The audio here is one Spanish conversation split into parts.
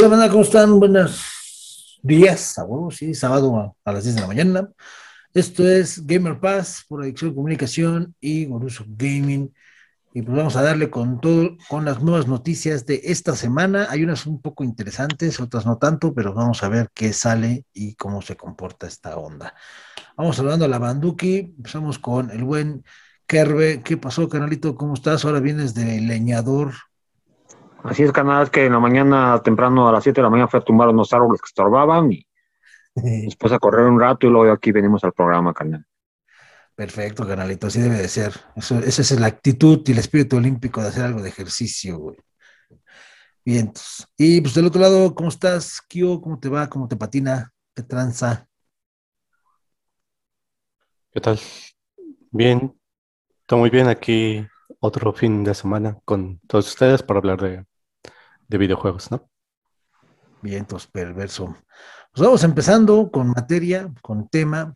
¿Qué ¿Cómo están? Buenos días, sábado a, las 10 de la mañana. Esto es Gamer Pass por Adicción Comunicación y Goruso Gaming. Y pues vamos a darle con todo, con las nuevas noticias de esta semana. Hay unas un poco interesantes, otras no tanto, pero vamos a ver qué sale y cómo se comporta esta onda. Vamos saludando a la Banduki, empezamos con el buen Kerbe. ¿Qué pasó, canalito? ¿Cómo estás? Ahora vienes de leñador Así es, canal, es que en la mañana, temprano a las 7 de la mañana, fue a tumbar unos árboles que estorbaban y después a correr un rato y luego aquí venimos al programa, canal. Perfecto, canalito, así debe de ser. Eso, esa es la actitud y el espíritu olímpico de hacer algo de ejercicio, güey. Bien, y pues del otro lado, ¿cómo estás, Kio? ¿Cómo te va? ¿Cómo te patina? ¿Qué tranza? ¿Qué tal? Bien, todo muy bien aquí otro fin de semana con todos ustedes para hablar de, videojuegos, ¿no? Vientos, perverso. Pues vamos empezando con materia, con tema,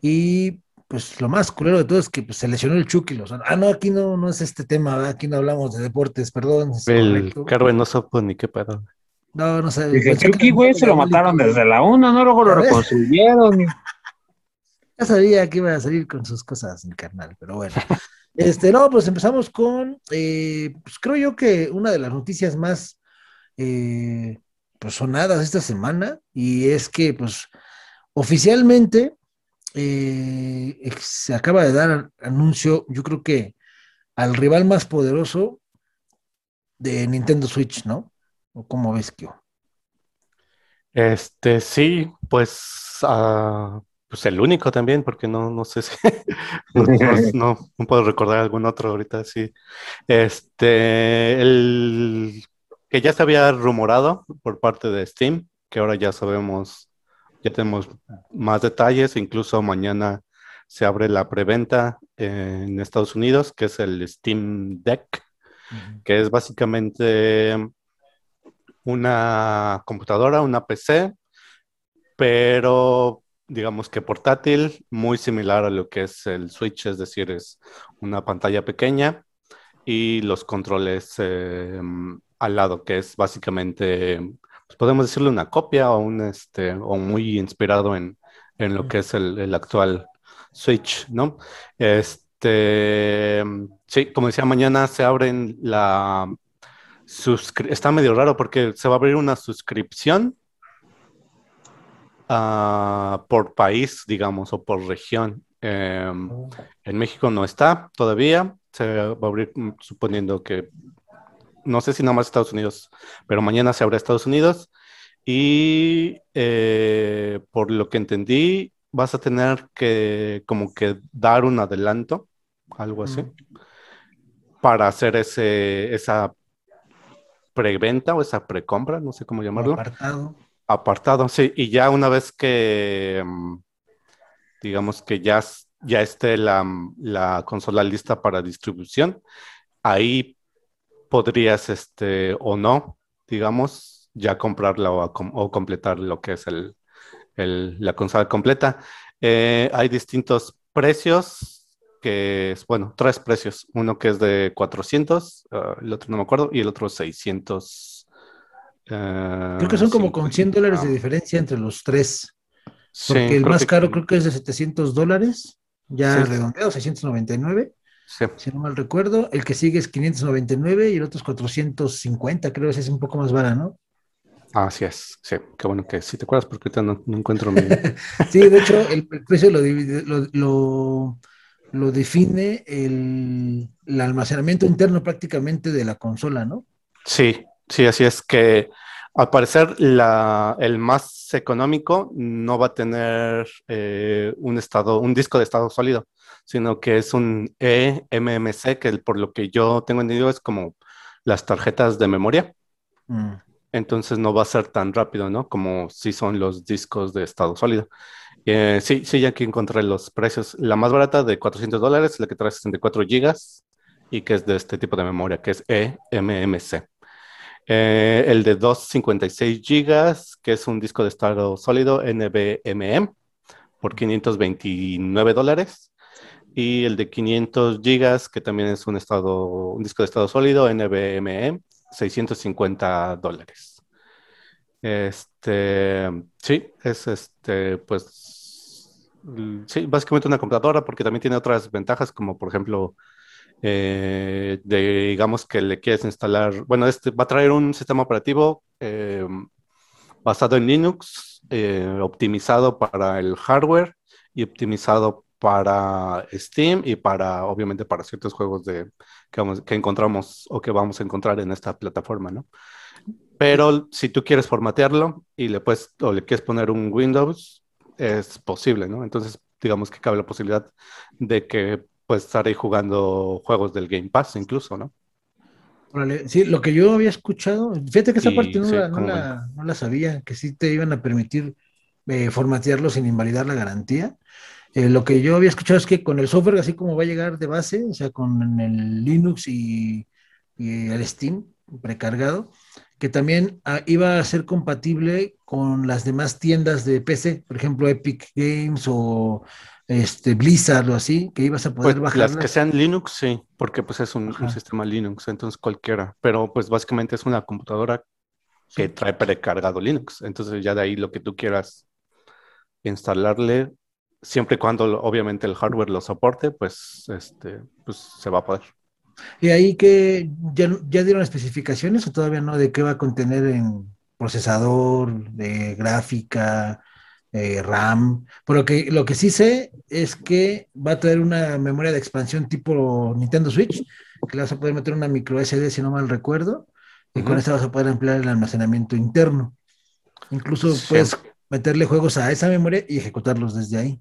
y pues lo más culero de todo es que pues, se lesionó el Chucky. ah, no, aquí no, no es este tema, aquí no hablamos de deportes, perdón. el Carmen no supo ni qué pedo. No, no sé. Dice, Chucky, güey, se lo mataron desde la una, ¿no? Luego lo reconstruyeron. Ya sabía que iba a salir con sus cosas, mi carnal, pero bueno. Este, no, pues empezamos con, eh, pues creo yo que una de las noticias más eh, pues sonadas esta semana, y es que pues oficialmente eh, se acaba de dar anuncio, yo creo que al rival más poderoso de Nintendo Switch, ¿no? ¿O cómo ves, que Este, sí, pues uh, pues el único también, porque no, no sé si no, no, puedo recordar algún otro ahorita, sí. Este, el que ya se había rumorado por parte de Steam, que ahora ya sabemos, ya tenemos más detalles, incluso mañana se abre la preventa en Estados Unidos, que es el Steam Deck, que es básicamente una computadora, una PC, pero digamos que portátil, muy similar a lo que es el Switch, es decir, es una pantalla pequeña y los controles em, al lado, que es básicamente, pues, podemos decirle una copia o un este, o muy inspirado en, en lo que es el, el, actual Switch, ¿no? Este, sí, como decía, mañana se abren la está medio raro porque se va a abrir una suscripción Ah, por país, digamos, o por región. Oh. En México no está todavía, se va a abrir mm, suponiendo que, no sé si nada más Estados Unidos, pero mañana se abre Estados Unidos y eh, por lo que entendí, vas a tener que como que dar un adelanto, algo así, mm. para hacer ese, esa preventa o esa precompra, no sé cómo llamarlo. Apartado, sí, y ya una vez que, mm, digamos que ya, ya esté la, la consola lista para distribución, ahí podrías, este, o no, digamos, ya comprarla o, completar lo que es el, la consola completa. Eh, hay distintos precios, que es, bueno, tres precios. Uno que es de 400, ah, el otro no me acuerdo, y el otro 600 creo que son como con 100 dólares de diferencia entre los tres. Porque el más caro creo que es de 700 dólares, ya redondeado, 699. Si no mal recuerdo, el que sigue es 599 y el otro es 450, creo que ese es un poco más barato, ¿no? Así es, sí, qué bueno que sí te acuerdas porque ahorita no, no encuentro mi... sí, de hecho, el, precio lo, lo, lo, define el, el, almacenamiento interno prácticamente de la consola, ¿no? Sí, Sí, así es que al parecer la, el más económico no va a tener eh, un estado, un disco de estado sólido, sino que es un eMMC, que por lo que yo tengo entendido es como las tarjetas de memoria. Mm. Entonces no va a ser tan rápido, ¿no? Como si son los discos de estado sólido. Eh, sí, sí, ya aquí encontré los precios. La más barata de 400 dólares, la que trae 64 gigas y que es de este tipo de memoria, que es eMMC. Eh, el de 256 gigas, que es un disco de estado sólido NVMe por 529 dólares. Y el de 500 gigas, que también es un, estado, un disco de estado sólido NVMe, 650 dólares. Este, sí, es este, pues, sí, básicamente una computadora porque también tiene otras ventajas como por ejemplo, eh, digamos que le quieres instalar, bueno, este va a traer un sistema operativo eh, basado en Linux, eh, optimizado para el hardware y optimizado para Steam y para, obviamente, para ciertos juegos de, que, que encontramos o que vamos a encontrar en esta plataforma, ¿no? Pero si tú quieres formatearlo y le puedes o le quieres poner un Windows, es posible, ¿no? Entonces, digamos que cabe la posibilidad de que pues estar ahí jugando juegos del Game Pass incluso, ¿no? Sí, lo que yo había escuchado, fíjate que esa parte no, la, sabía, que sí te iban a permitir eh, formatearlo sin invalidar la garantía. Eh, lo que yo había escuchado es que con el software, así como va a llegar de base, o sea, con el Linux y, el Steam precargado, que también ah, iba a ser compatible con las demás tiendas de PC, por ejemplo, Epic Games o este, Blizzard o así, que ibas a poder pues, bajar. Las que sean Linux, sí, porque pues es un, sistema Linux, entonces cualquiera, pero pues básicamente es una computadora que trae precargado Linux, entonces ya de ahí lo que tú quieras instalarle, siempre y cuando obviamente el hardware lo soporte, pues, este, pues se va a poder. ¿Y ahí que ya, ya dieron especificaciones o todavía no de qué va a contener en procesador, de gráfica, eh, RAM. Pero lo que, lo que sí sé es que va a tener una memoria de expansión tipo Nintendo Switch, que le vas a poder meter una micro SD, si no mal recuerdo, y con esta vas a poder ampliar el almacenamiento interno. Incluso puedes meterle juegos a esa memoria y ejecutarlos desde ahí.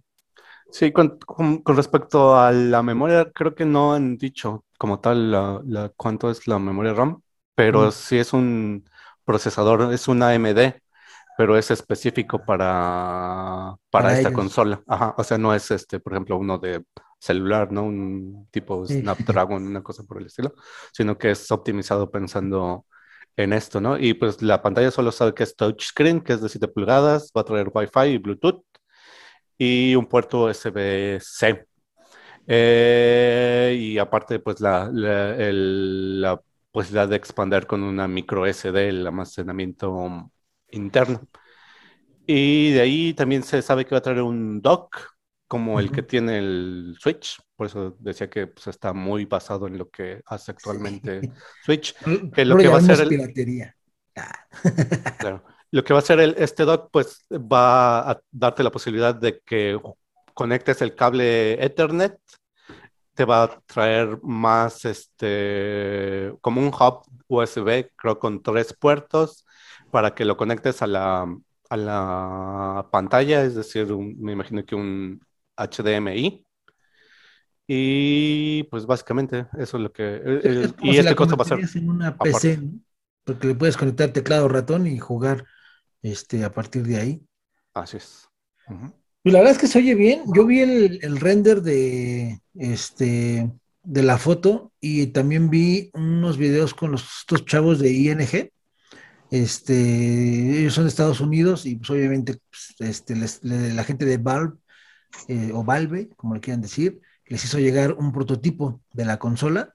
Sí, con, respecto a la memoria, creo que no han dicho como tal la, cuánto es la memoria RAM, pero si es un procesador, es una AMD pero es específico para, para, esta consola. Ajá, o sea, no es este, por ejemplo, uno de celular, ¿no? Un tipo Snapdragon, una cosa por el estilo, sino que es optimizado pensando en esto, ¿no? Y pues la pantalla solo sabe que es touchscreen, que es de 7 pulgadas, va a traer Wi-Fi y Bluetooth y un puerto USB-C. Eh, y aparte, pues la, la, la posibilidad de expandir con una micro SD el almacenamiento interno. Y de ahí también se sabe que va a traer un dock como el que tiene el Switch. Por eso decía que pues, está muy basado en lo que hace actualmente Switch. Que lo que va a ser el... Ah. Lo que va a hacer el, este dock, pues va a darte la posibilidad de que conectes el cable Ethernet. Te va a traer más, este, como un hub USB, creo, con tres puertos para que lo conectes a la, a la pantalla, es decir, me imagino que un HDMI. Y pues básicamente eso es lo que... Eh, eh, y este cosa va a ser... En una PC, porque le puedes conectar teclado ratón y jugar este, a partir de ahí. Así es. Y la verdad es que se oye bien. Yo vi el, el, render de, este, de la foto y también vi unos videos con los, estos chavos de ING este, ellos son de Estados Unidos y pues obviamente pues, este, la gente de Valve eh, o Valve, como le quieran decir, les hizo llegar un prototipo de la consola.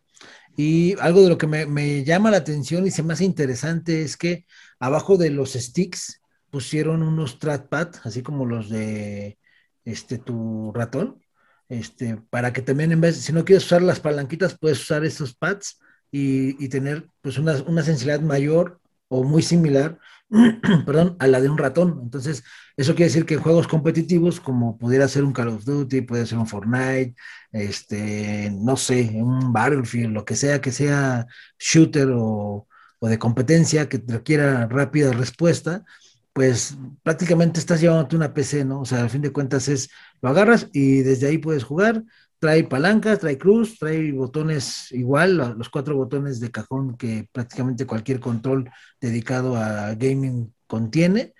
Y algo de lo que me, llama la atención y se me hace interesante es que abajo de los sticks pusieron unos trackpad, así como los de este, tu ratón, este, para que también si no quieres usar las palanquitas, puedes usar esos pads y, tener pues una, una sensibilidad mayor o muy similar, perdón, a la de un ratón. Entonces, eso quiere decir que juegos competitivos, como pudiera ser un Call of Duty, puede ser un Fortnite, este, no sé, un Battlefield, lo que sea que sea shooter o, o de competencia que requiera rápida respuesta, pues prácticamente estás llevándote una PC, ¿no? O sea, al fin de cuentas es, lo agarras y desde ahí puedes jugar Trae palancas, trae cruz, trae botones igual, los cuatro botones de cajón que prácticamente cualquier control dedicado a gaming contiene.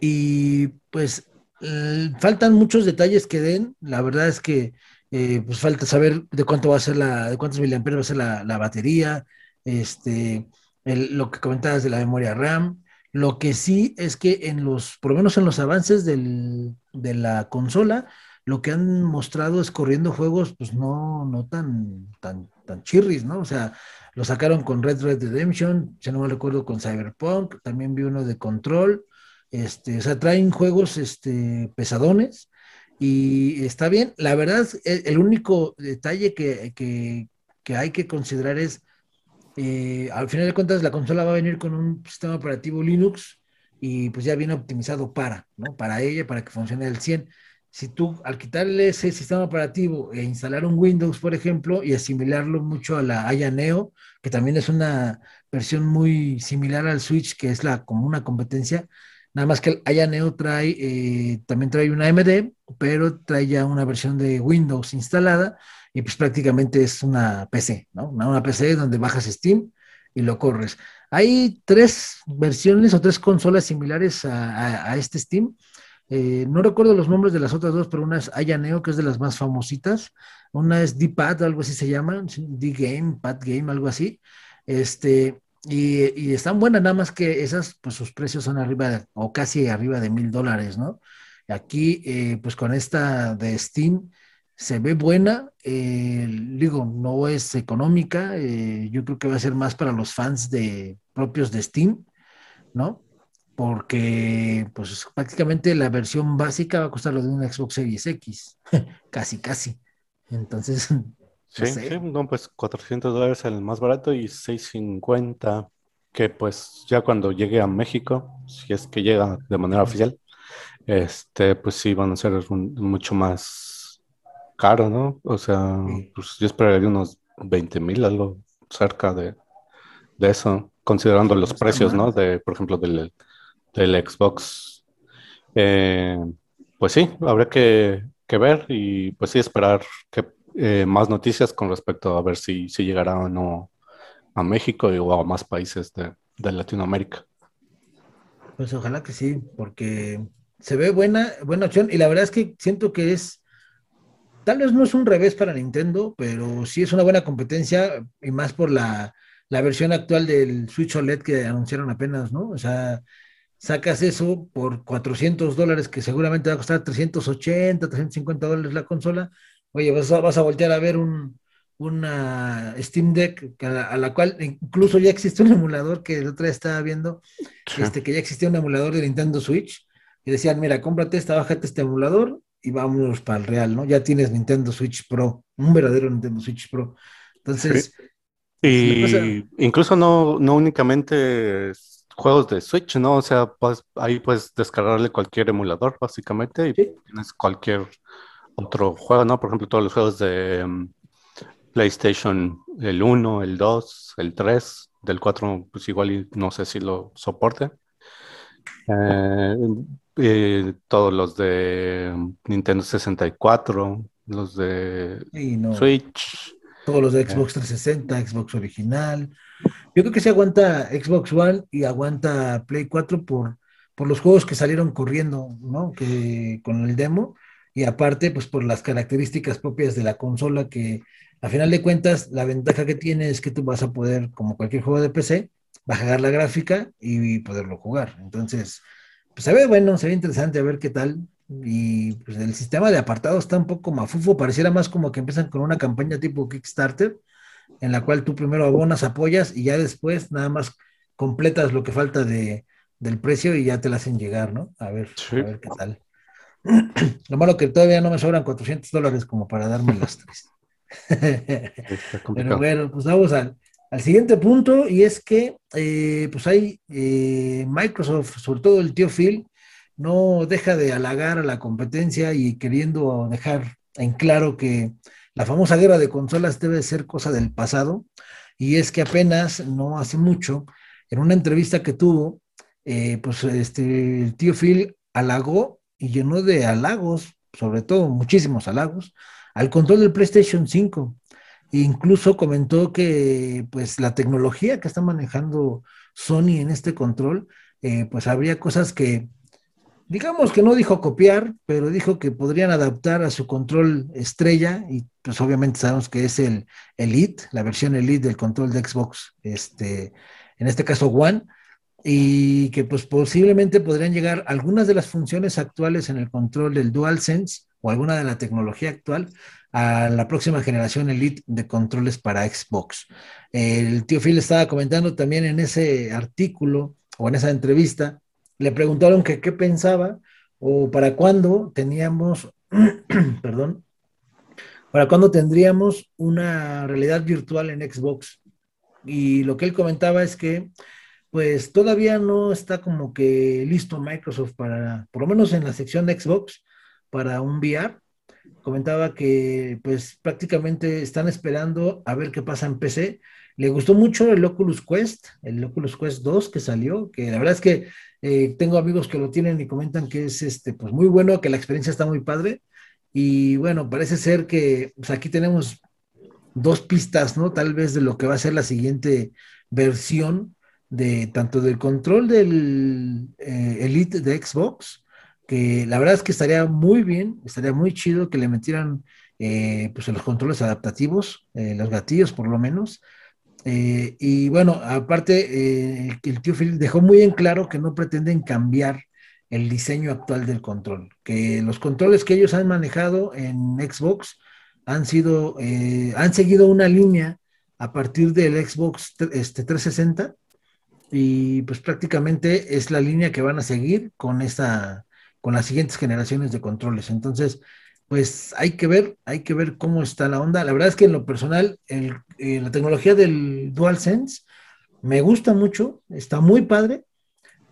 Y pues faltan muchos detalles que den. La verdad es que eh, pues falta saber de cuánto va a ser la, de cuántos miliamperes va a ser la, batería, este, lo que comentabas de la memoria RAM. Lo que sí es que en los, por lo menos en los avances de la consola, lo que han mostrado es corriendo juegos, pues no, no tan, tan, tan chirris, ¿no? O sea, lo sacaron con Red Red Redemption, ya no me recuerdo con Cyberpunk, también vi uno de Control, este, o sea, traen juegos este, pesadones y está bien. La verdad, el, único detalle que, que, hay que considerar es, eh, al final de cuentas, la consola va a venir con un sistema operativo Linux y pues ya viene optimizado para, ¿no? Para ella, para que funcione al 100 si tú al quitarle ese sistema operativo e instalar un Windows, por ejemplo, y asimilarlo mucho a la Aya Neo, que también es una versión muy similar al Switch, que es la como una competencia, nada más que el Aya Neo trae, eh, también trae una AMD, pero trae ya una versión de Windows instalada, y pues prácticamente es una PC, ¿no? Una, PC donde bajas Steam y lo corres. Hay tres versiones o tres consolas similares a este Steam eh, no recuerdo los nombres de las otras dos, pero una es Ayaneo, que es de las más famositas. Una es D-Pad, algo así se llama, D-Game, Pad Game, algo así. Este, y, están buenas, nada más que esas, pues sus precios son arriba o casi arriba de mil dólares, ¿no? Aquí, eh, pues con esta de Steam, se ve buena, eh, digo, no es económica, yo creo que va a ser más para los fans de propios de Steam, ¿no? Porque pues prácticamente la versión básica va a costar lo de un Xbox Series X, casi, casi. Entonces, sí, sí, no, pues 400 dólares el más barato y 650, que pues ya cuando llegue a México, si es que llega de manera oficial, este, pues sí van a ser mucho más caro, ¿no? O sea, pues yo esperaría unos 20 mil, algo cerca de, de eso, considerando los precios, ¿no? De, por ejemplo, del del Xbox. Eh, pues sí, habrá que, ver y pues sí esperar que, eh, más noticias con respecto a ver si, si llegará o no a México o a más países de, Latinoamérica. Pues ojalá que sí, porque se ve buena, buena opción y la verdad es que siento que es, tal vez no es un revés para Nintendo, pero sí es una buena competencia y más por la, la versión actual del Switch OLED que anunciaron apenas, ¿no? O sea, sacas eso por 400 dólares, que seguramente va a costar 380, 350 dólares la consola, oye, vas a, vas a voltear a ver un, una Steam Deck a la, cual incluso ya existe un emulador que el otro día estaba viendo, este, que ya existía un emulador de Nintendo Switch, y decían, mira, cómprate esta, bájate este emulador y vámonos para el real, ¿no? Ya tienes Nintendo Switch Pro, un verdadero Nintendo Switch Pro. Entonces... Y incluso no, no únicamente juegos de Switch, ¿no? O sea, pues ahí puedes descargarle cualquier emulador, básicamente, y tienes cualquier otro juego, ¿no? Por ejemplo, todos los juegos de mm, PlayStation, el 1, el 2, el 3, del 4, pues igual y no sé si lo soporte. Eh, todos los de Nintendo 64, los de Switch. Todos los de eh. Xbox 360, Xbox original. Yo creo que se aguanta Xbox One y aguanta Play 4 por, por los juegos que salieron corriendo, ¿no? Que con el demo. Y aparte, pues por las características propias de la consola que a final de cuentas la ventaja que tiene es que tú vas a poder, como cualquier juego de PC, bajar la gráfica y poderlo jugar. Entonces, pues se ve bueno, se ve interesante a ver qué tal. Y pues el sistema de apartados está un poco mafufo, pareciera más como que empiezan con una campaña tipo Kickstarter, en la cual tú primero abonas, apoyas y ya después nada más completas lo que falta de, del precio y ya te la hacen llegar, ¿no? A ver, a ver qué tal. Lo malo que todavía no me sobran 400 dólares como para darme las tres. Pero bueno, pues vamos al, al, siguiente punto y es que eh, pues hay eh, Microsoft, sobre todo el tío Phil, no deja de halagar a la competencia y queriendo dejar en claro que la famosa guerra de consolas debe ser cosa del pasado, y es que apenas, no hace mucho, en una entrevista que tuvo, eh, pues este, el tío Phil halagó y llenó de halagos, sobre todo muchísimos halagos, al control del PlayStation 5. E incluso comentó que pues la tecnología que está manejando Sony en este control, eh, pues habría cosas que digamos que no dijo copiar, pero dijo que podrían adaptar a su control estrella y pues obviamente sabemos que es el Elite, la versión Elite del control de Xbox, este, en este caso One, y que pues posiblemente podrían llegar algunas de las funciones actuales en el control del DualSense o alguna de la tecnología actual a la próxima generación Elite de controles para Xbox. El tío Phil estaba comentando también en ese artículo o en esa entrevista, le preguntaron qué pensaba o para cuándo teníamos, perdón, para cuándo tendríamos una realidad virtual en Xbox. Y lo que él comentaba es que pues todavía no está como que listo Microsoft para, por lo menos en la sección de Xbox, para un VR. Comentaba que pues prácticamente están esperando a ver qué pasa en PC. Le gustó mucho el Oculus Quest, el Oculus Quest 2 que salió, que la verdad es que eh, tengo amigos que lo tienen y comentan que es este, pues muy bueno, que la experiencia está muy padre. Y bueno, parece ser que pues, aquí tenemos dos pistas, ¿no? Tal vez de lo que va a ser la siguiente versión de tanto del control del eh, Elite de Xbox, que la verdad es que estaría muy bien, estaría muy chido que le metieran eh, pues los controles adaptativos, los gatillos por lo menos. Y bueno, aparte, el tío Phil dejó muy en claro que no pretenden cambiar el diseño actual del control, que los controles que ellos han manejado en Xbox han sido, han seguido una línea a partir del Xbox este, 360 y pues prácticamente es la línea que van a seguir con esta, con las siguientes generaciones de controles. Entonces, pues hay que ver, hay que ver cómo está la onda. La verdad es que en lo personal, el, eh, la tecnología del DualSense me gusta mucho, está muy padre,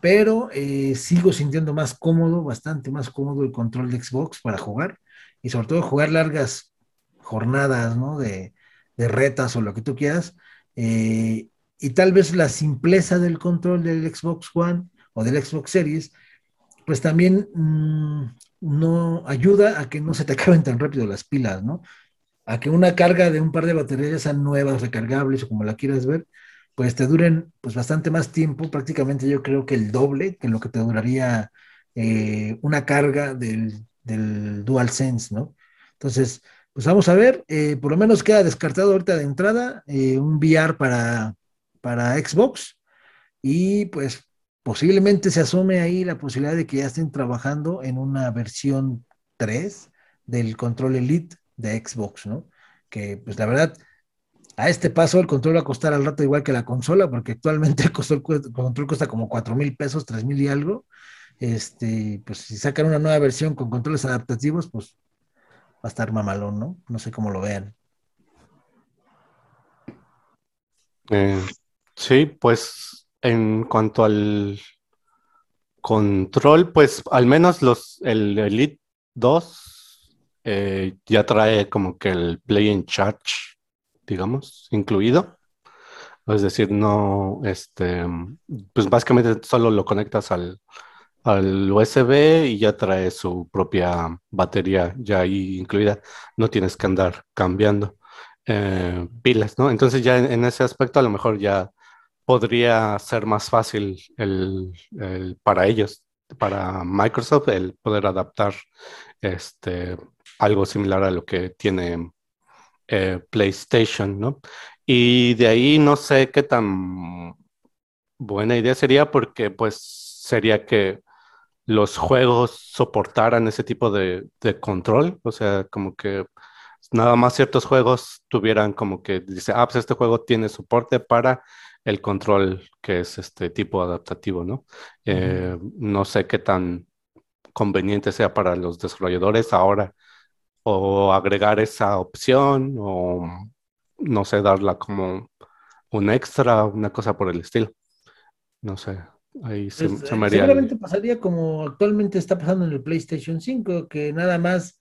pero eh, sigo sintiendo más cómodo, bastante más cómodo el control de Xbox para jugar y sobre todo jugar largas jornadas, ¿no? De, retas o lo que tú quieras. Eh, y tal vez la simpleza del control del Xbox One o del Xbox Series, pues también mm, no ayuda a que no se te acaben tan rápido las pilas, ¿no? A que una carga de un par de baterías sean nuevas, recargables o como la quieras ver, pues te duren pues bastante más tiempo, prácticamente yo creo que el doble que lo que te duraría eh, una carga del, del DualSense, ¿no? Entonces, pues vamos a ver, eh, por lo menos queda descartado ahorita de entrada eh, un VR para, para Xbox y pues posiblemente se asome ahí la posibilidad de que ya estén trabajando en una versión 3 del control Elite de Xbox, ¿no? Que pues la verdad, a este paso el control va a costar al rato igual que la consola, porque actualmente el, control cuesta como 4 mil pesos, 3 mil y algo. Este, pues si sacan una nueva versión con controles adaptativos, pues va a estar mamalón, ¿no? No sé cómo lo vean. Eh, Sí, pues en cuanto al control, pues al menos los, el Elite 2 eh, ya trae como que el Play in Charge, digamos, incluido. Es decir, no, este, pues básicamente solo lo conectas al, al USB y ya trae su propia batería ya ahí incluida. No tienes que andar cambiando eh, pilas, ¿no? Entonces ya en, ese aspecto a lo mejor ya podría ser más fácil el, para ellos, para Microsoft, el poder adaptar este, algo similar a lo que tiene eh, PlayStation, ¿no? Y de ahí no sé qué tan buena idea sería porque pues sería que los juegos soportaran ese tipo de, de control, o sea, como que nada más ciertos juegos tuvieran como que dice, ah, pues este juego tiene soporte para el control que es este tipo adaptativo, ¿no? Eh, no sé qué tan conveniente sea para los desarrolladores ahora o agregar esa opción o no sé, darla como un extra, una cosa por el estilo. No sé, ahí se, pues, me eh, Seguramente pasaría como actualmente está pasando en el PlayStation 5, que nada más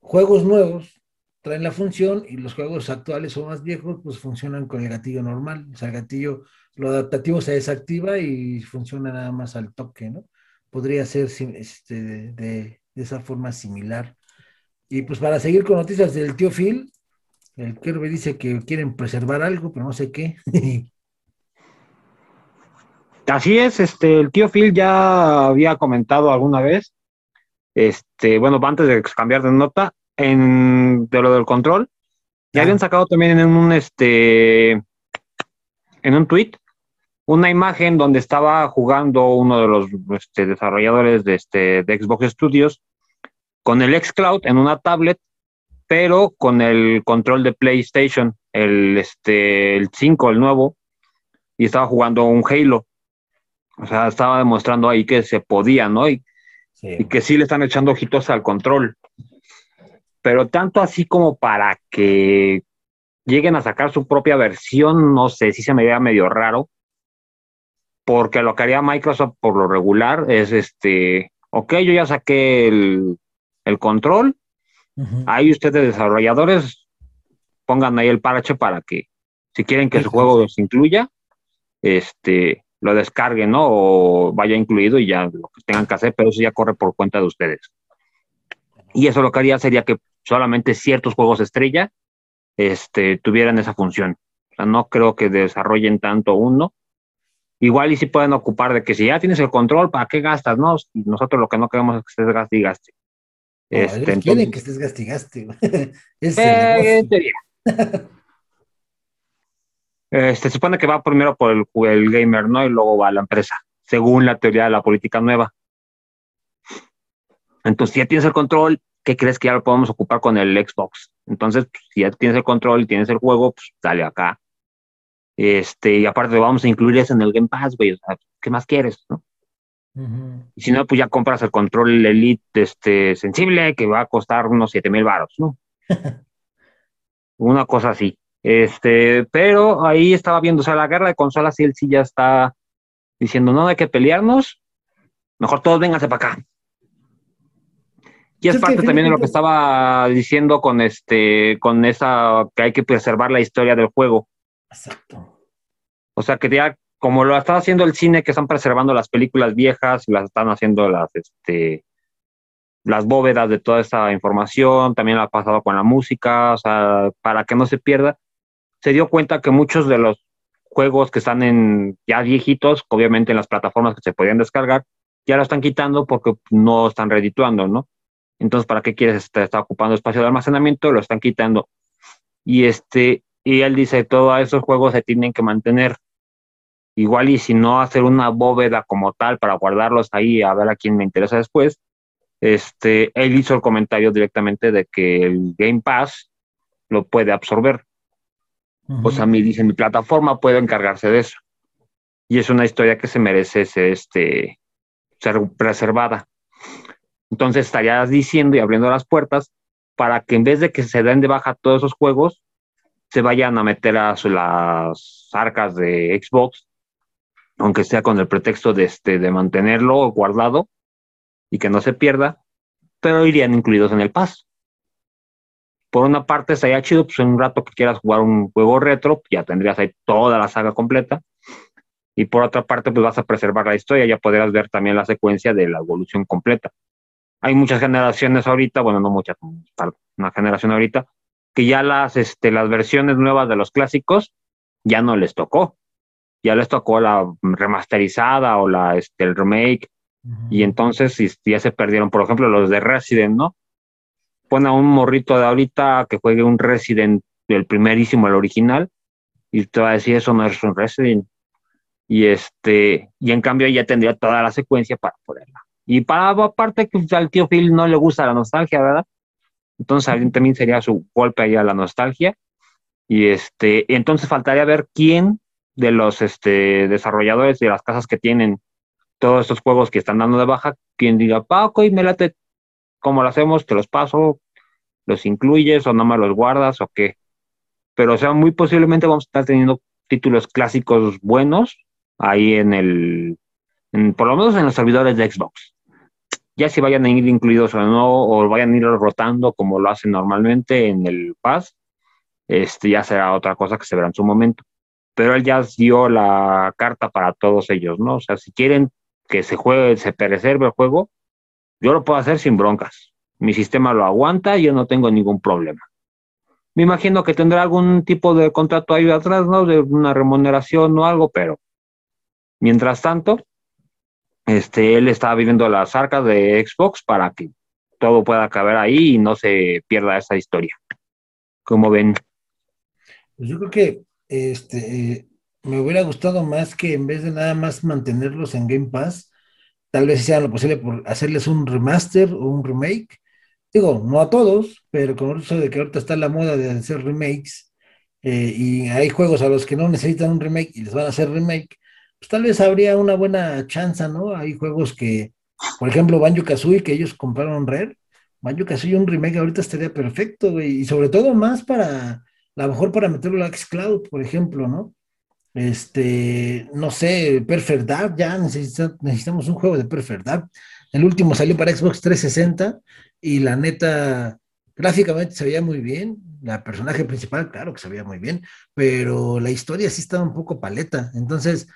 juegos nuevos traen la función y los juegos actuales o más viejos pues funcionan con el gatillo normal. O sea, el gatillo, lo adaptativo se desactiva y funciona nada más al toque, ¿no? Podría ser este, de, esa forma similar. Y pues para seguir con noticias del tío Phil, el Kirby dice que quieren preservar algo, pero no sé qué. Así es, este, el tío Phil ya había comentado alguna vez, este, bueno, antes de cambiar de nota, en, de lo del control. Ya habían sacado también en un este en un tweet una imagen donde estaba jugando uno de los este, desarrolladores de, este, de Xbox Studios con el xCloud en una tablet, pero con el control de PlayStation, el, este, el 5, el nuevo, y estaba jugando un Halo. O sea, estaba demostrando ahí que se podía, ¿no? Y, y que sí le están echando ojitos al control. Pero tanto así como para que lleguen a sacar su propia versión, no sé, si se me veía medio raro, porque lo que haría Microsoft por lo regular es este, ok, yo ya saqué el, control, ahí ustedes desarrolladores pongan ahí el parche para que si quieren que su juego los incluya, este, lo descarguen, ¿no? O vaya incluido y ya lo que tengan que hacer, pero eso ya corre por cuenta de ustedes. Y eso lo que haría sería que solamente ciertos juegos estrella este, tuvieran esa función. O sea, no creo que desarrollen tanto uno. Igual y si pueden ocupar de que si ya tienes el control, ¿para qué gastas? No, nosotros lo que no queremos es que estés gaste y gaste. este, quieren que estés gaste y gaste. eh, este, se supone que va primero por el, el gamer, ¿no? Y luego va a la empresa, según la teoría de la política nueva. Entonces, si ya tienes el control, ¿qué crees que ya lo podemos ocupar con el Xbox? Entonces, pues, si ya tienes el control y tienes el juego, pues dale acá. Este, y aparte vamos a incluir eso en el Game Pass, güey. O sea, ¿qué más quieres, no? Y si no, pues ya compras el control Elite este, sensible que va a costar unos 7 mil baros, ¿no? Una cosa así. Este, pero ahí estaba viendo, o sea, la guerra de consolas y él sí ya está diciendo, no hay que pelearnos, mejor todos vénganse para acá. Y es parte también de lo que estaba diciendo con este, con esa que hay que preservar la historia del juego. Exacto. O sea que ya, como lo está haciendo el cine, que están preservando las películas viejas y las están haciendo las, este, las bóvedas de toda esa información, también lo ha pasado con la música, o sea, para que no se pierda, se dio cuenta que muchos de los juegos que están en ya viejitos, obviamente en las plataformas que se podían descargar, ya lo están quitando porque no están redituando, ¿no? Entonces, ¿para qué quieres estar, ocupando espacio de almacenamiento? Lo están quitando. Y este, y él dice, todos esos juegos se tienen que mantener. Igual y si no hacer una bóveda como tal para guardarlos ahí a ver a quién me interesa después, este, él hizo el comentario directamente de que el Game Pass lo puede absorber. O sea, mi, dice, mi plataforma puede encargarse de eso. Y es una historia que se merece este, ser preservada. Entonces estarías diciendo y abriendo las puertas para que en vez de que se den de baja todos esos juegos, se vayan a meter a las arcas de Xbox, aunque sea con el pretexto de, este, de mantenerlo guardado y que no se pierda, pero irían incluidos en el pass. Por una parte estaría chido, pues en un rato que quieras jugar un juego retro, ya tendrías ahí toda la saga completa. Y por otra parte, pues vas a preservar la historia, ya podrás ver también la secuencia de la evolución completa hay muchas generaciones ahorita, bueno, no muchas, una generación ahorita, que ya las, este, las versiones nuevas de los clásicos ya no les tocó. Ya les tocó la remasterizada o la, este, el remake. Y entonces ya se perdieron, por ejemplo, los de Resident, ¿no? Pon a un morrito de ahorita que juegue un Resident, el primerísimo, el original, y te va a decir, eso no es un Resident. Y este, y en cambio ya tendría toda la secuencia para poderla y para aparte que al tío Phil no le gusta la nostalgia, ¿verdad? Entonces también sería su golpe ahí a la nostalgia. Y este, entonces faltaría ver quién de los este, desarrolladores de las casas que tienen todos estos juegos que están dando de baja, quien diga, Paco, y me late, ¿cómo lo hacemos? Te los paso, los incluyes o no me los guardas o qué. Pero, o sea, muy posiblemente vamos a estar teniendo títulos clásicos buenos ahí en el, por lo menos en los servidores de Xbox. Ya si vayan a ir incluidos o no, o vayan a ir rotando como lo hacen normalmente en el Pass, este ya será otra cosa que se verá en su momento. Pero él ya dio la carta para todos ellos, ¿no? O sea, si quieren que se juegue, se preserve el juego, yo lo puedo hacer sin broncas. Mi sistema lo aguanta y yo no tengo ningún problema. Me imagino que tendrá algún tipo de contrato ahí atrás, ¿no? De una remuneración o algo, pero mientras tanto, este, él estaba viviendo las arcas de Xbox para que todo pueda caber ahí y no se pierda esa historia. Como ven? Pues yo creo que este, me hubiera gustado más que en vez de nada más mantenerlos en Game Pass, tal vez sea lo posible por hacerles un remaster o un remake digo, no a todos, pero con eso de que ahorita está la moda de hacer remakes, eh, y hay juegos a los que no necesitan un remake y les van a hacer remake, pues tal vez habría una buena chance, ¿no? Hay juegos que, por ejemplo, Banjo Kazooie, que ellos compraron Rare, Banjo Kazooie un remake ahorita estaría perfecto, güey, y sobre todo más para, a lo mejor para meterlo a Xcloud, por ejemplo, ¿no? Este, no sé, Perfect Dark, ya necesitamos un juego de Perfect Dark. El último salió para Xbox 360 y la neta, gráficamente se veía muy bien. La personaje principal, claro que se veía muy bien, pero la historia sí estaba un poco paleta. Entonces,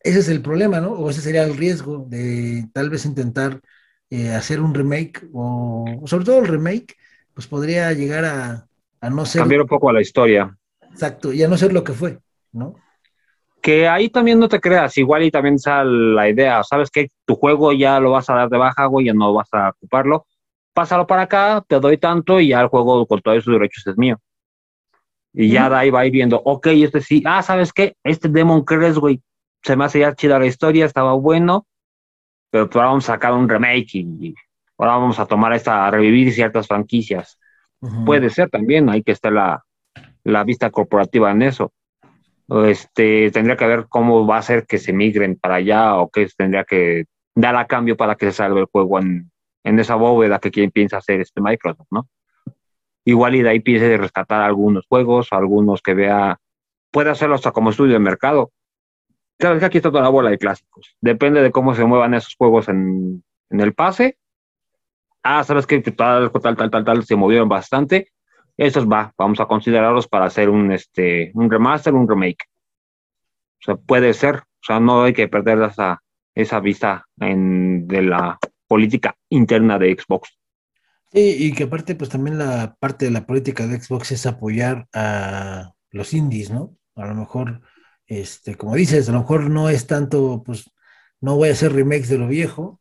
ese es el problema, ¿no? O ese sería el riesgo de tal vez intentar eh, hacer un remake, o sobre todo el remake, pues podría llegar a, a no ser. Cambiar un poco a la historia. Exacto, y a no ser lo que fue, ¿no? Que ahí también no te creas, igual y también sale la idea, ¿sabes que Tu juego ya lo vas a dar de baja, güey, ya no vas a ocuparlo. Pásalo para acá, te doy tanto y ya el juego con todos sus derechos es mío. Y ya de ahí va a ir viendo, ok, este sí, ah, ¿sabes qué? Este Demon Crest, güey, se me hace ya chida la historia, estaba bueno, pero pues ahora vamos a sacar un remake y, ahora vamos a tomar esta, a revivir ciertas franquicias. Puede ser también, hay que estar la, la vista corporativa en eso. Este, tendría que ver cómo va a ser que se migren para allá o qué tendría que dar a cambio para que se salve el juego en, en esa bóveda que quien piensa hacer este Microsoft, ¿no? Igual y de ahí piense de rescatar algunos juegos, algunos que vea, puede hacerlo hasta como estudio de mercado. Sabes que aquí está toda la bola de clásicos. Depende de cómo se muevan esos juegos en, en el pase. Ah, sabes que tal, tal, tal, tal, tal, se movieron bastante. Esos va, vamos a considerarlos para hacer un, este, un remaster, un remake. O sea, puede ser. O sea, no hay que perder esa, esa vista en, de la política interna de Xbox. Sí, y que aparte, pues también la parte de la política de Xbox es apoyar a los indies, ¿no? A lo mejor este, como dices, a lo mejor no es tanto, pues, no voy a hacer remakes de lo viejo,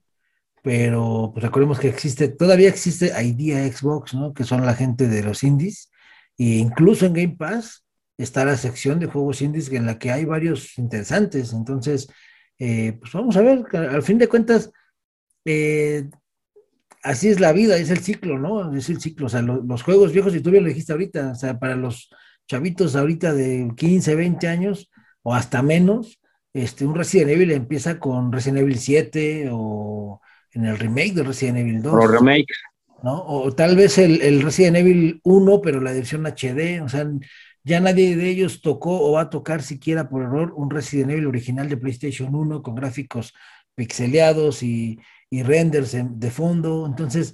pero pues recordemos que existe, todavía existe Idea Xbox, ¿no? Que son la gente de los indies, e incluso en Game Pass está la sección de juegos indies en la que hay varios interesantes, entonces, eh, pues vamos a ver, al fin de cuentas, eh, así es la vida, es el ciclo, ¿no? Es el ciclo, o sea, los juegos viejos, y tú bien lo dijiste ahorita, o sea, para los chavitos ahorita de 15, 20 años, o hasta menos, este, un Resident Evil empieza con Resident Evil 7 o en el remake de Resident Evil 2. O remake. ¿no? O tal vez el, Resident Evil 1, pero la edición HD, o sea, ya nadie de ellos tocó o va a tocar siquiera por error un Resident Evil original de PlayStation 1 con gráficos pixeleados y, y renders de fondo. Entonces,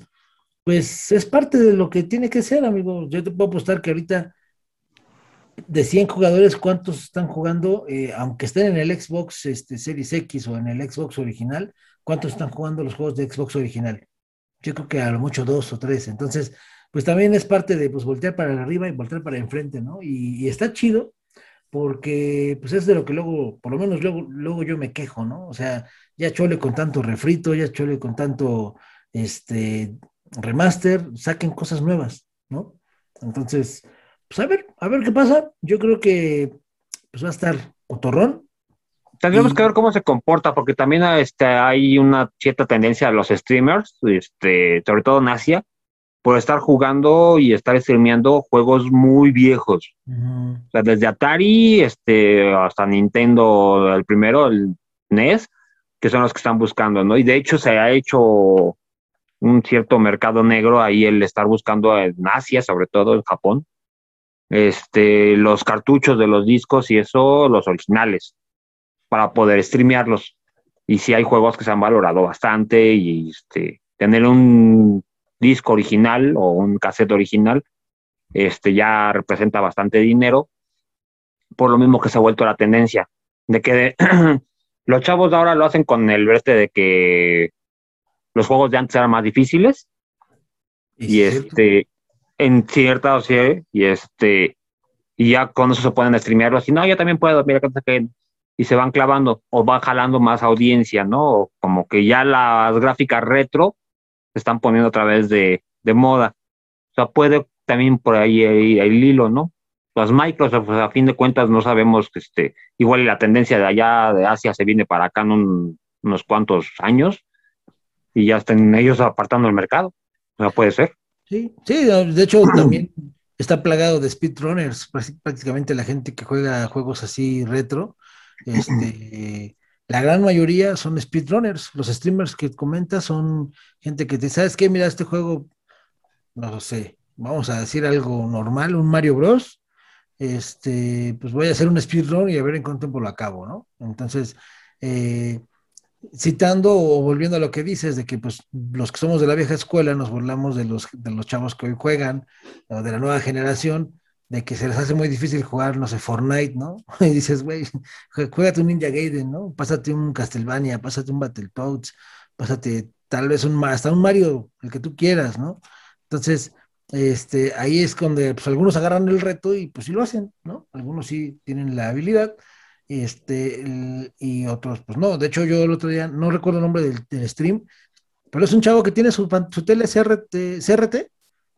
pues es parte de lo que tiene que ser, amigo. Yo te puedo apostar que ahorita de 100 jugadores, ¿cuántos están jugando? Eh, aunque estén en el Xbox este, Series X o en el Xbox original, ¿cuántos están jugando los juegos de Xbox original? Yo creo que a lo mucho dos o tres. Entonces, pues también es parte de pues, voltear para arriba y voltear para enfrente, ¿no? Y, está chido porque pues es de lo que luego, por lo menos luego, luego yo me quejo, ¿no? O sea, ya chole con tanto refrito, ya chole con tanto este remaster, saquen cosas nuevas, ¿no? Entonces, pues a ver, a ver qué pasa. Yo creo que pues va a estar otorrón. Tendríamos que ver cómo se comporta, porque también este, hay una cierta tendencia a los streamers, este, sobre todo en Asia, por estar jugando y estar streameando juegos muy viejos. O sea, desde Atari este, hasta Nintendo, el primero, el NES, que son los que están buscando, ¿no? Y de hecho se ha hecho un cierto mercado negro ahí el estar buscando en Asia, sobre todo en Japón, este, los cartuchos de los discos y eso, los originales, para poder streamearlos. Y si hay juegos que se han valorado bastante y este, tener un disco original o un cassette original, este, ya representa bastante dinero, por lo mismo que se ha vuelto la tendencia de que los chavos de ahora lo hacen con el verte de que los juegos de antes eran más difíciles y, este en cierta, o sea, y este, y ya con eso se pueden streamearlo así, no, yo también puedo, mira que y se van clavando o van jalando más audiencia, ¿no? como que ya las gráficas retro se están poniendo otra vez de, de moda. O sea, puede también por ahí el hilo, ¿no? Las Microsoft, pues, a fin de cuentas, no sabemos que este, igual la tendencia de allá de Asia se viene para acá en unos cuantos años y ya están ellos apartando el mercado. O puede ser. Sí, sí, de hecho también está plagado de speedrunners, prácticamente la gente que juega juegos así retro, este, la gran mayoría son speedrunners, los streamers que comentas son gente que te, ¿sabes qué? Mira, este juego, no sé, vamos a decir algo normal, un Mario Bros, este, pues voy a hacer un speedrun y a ver en cuánto tiempo lo acabo, ¿no? Entonces, eh, citando o volviendo a lo que dices, de que pues los que somos de la vieja escuela nos burlamos de los, de los chavos que hoy juegan, o de la nueva generación, de que se les hace muy difícil jugar, no sé, Fortnite, ¿no? Y dices, güey, juégate un Ninja Gaiden, ¿no? Pásate un Castlevania, pásate un Battletoads, pásate tal vez un, hasta un Mario, el que tú quieras, ¿no? Entonces, este, ahí es donde pues, algunos agarran el reto y pues sí lo hacen, ¿no? Algunos sí tienen la habilidad, este, y otros, pues no. De hecho, yo el otro día, no recuerdo el nombre del, stream, pero es un chavo que tiene su, tele CRT, CRT,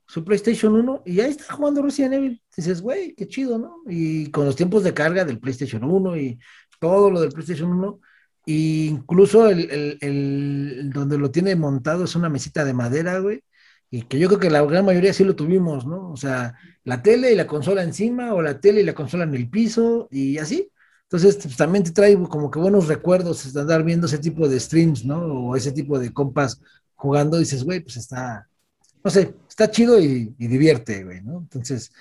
su PlayStation 1, y ahí está jugando Resident Evil. Dices, güey, qué chido, ¿no? Y con los tiempos de carga del PlayStation 1 y todo lo del PlayStation 1, e incluso el, el, donde lo tiene montado es una mesita de madera, güey, y que yo creo que la gran mayoría sí lo tuvimos, ¿no? O sea, la tele y la consola encima, o la tele y la consola en el piso, y así. Entonces, pues, también te trae como que buenos recuerdos andar viendo ese tipo de streams, ¿no? O ese tipo de compas jugando, dices, güey, pues está, no sé, está chido y, divierte, güey, ¿no? Entonces,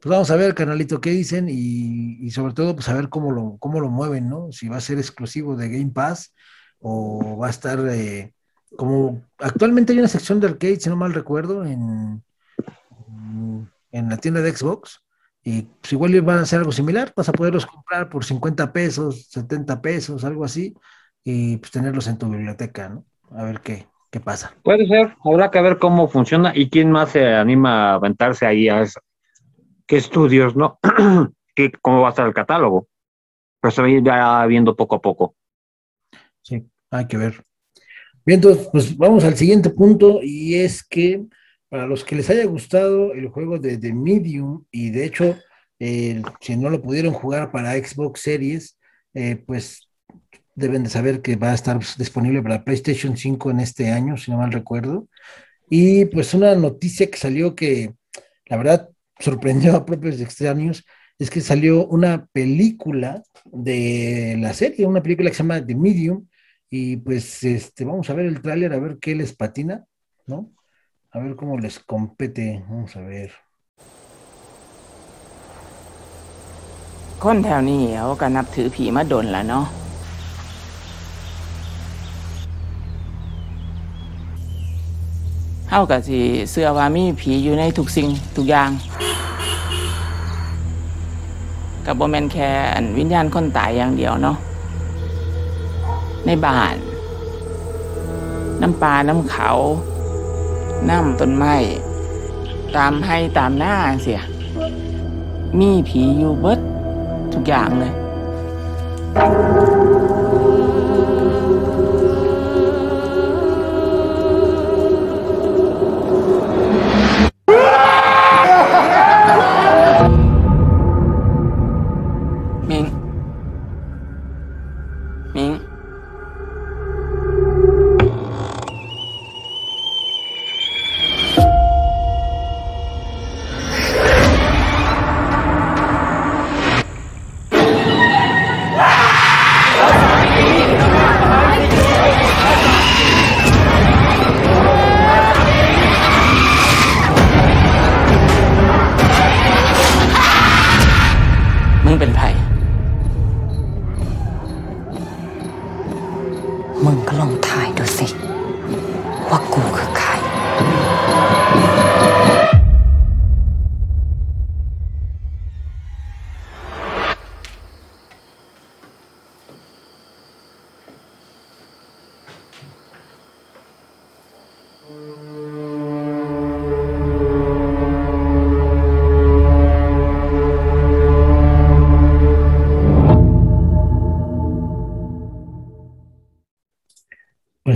pues vamos a ver, canalito, qué dicen y, sobre todo, pues a ver cómo lo, cómo lo mueven, ¿no? Si va a ser exclusivo de Game Pass o va a estar eh, como actualmente hay una sección de arcade, si no mal recuerdo, en, en la tienda de Xbox y pues igual van a hacer algo similar, vas a poderlos comprar por 50 pesos, 70 pesos, algo así, y pues tenerlos en tu biblioteca, ¿no? A ver qué, qué pasa. Puede ser, habrá que ver cómo funciona y quién más se anima a aventarse ahí a eso. ¿Qué estudios, no? ¿Qué, ¿Cómo va a estar el catálogo? Pero se va viendo poco a poco. Sí, hay que ver. Bien, entonces, pues vamos al siguiente punto y es que para los que les haya gustado el juego de The Medium, y de hecho, si no lo pudieron jugar para Xbox Series, eh, pues deben de saber que va a estar disponible para PlayStation 5 en este año, si no mal recuerdo. Y pues una noticia que salió que la verdad sorprendió a propios extraños es que salió una película de la serie, una película que se llama The Medium, y pues este, vamos a ver el tráiler, a ver qué les patina, ¿no? A ver cómo les compete. Vamos a ver. คนแถวนี้เขาก็นับถือผีมาดนละเนาะ เฮาก็สิเชื่อว่ามีผีอยู่ในทุกสิ่งทุกอย่าง กับโบแมนแค่อันวิญญาณคนตายอย่างเดียวเนาะ ในบ้าน น้ำปลาน้ำเขา น้ำต้นไม้ตามให้ตามหน้าเสีย มีผีอยู่เบิดทุกอย่างเลย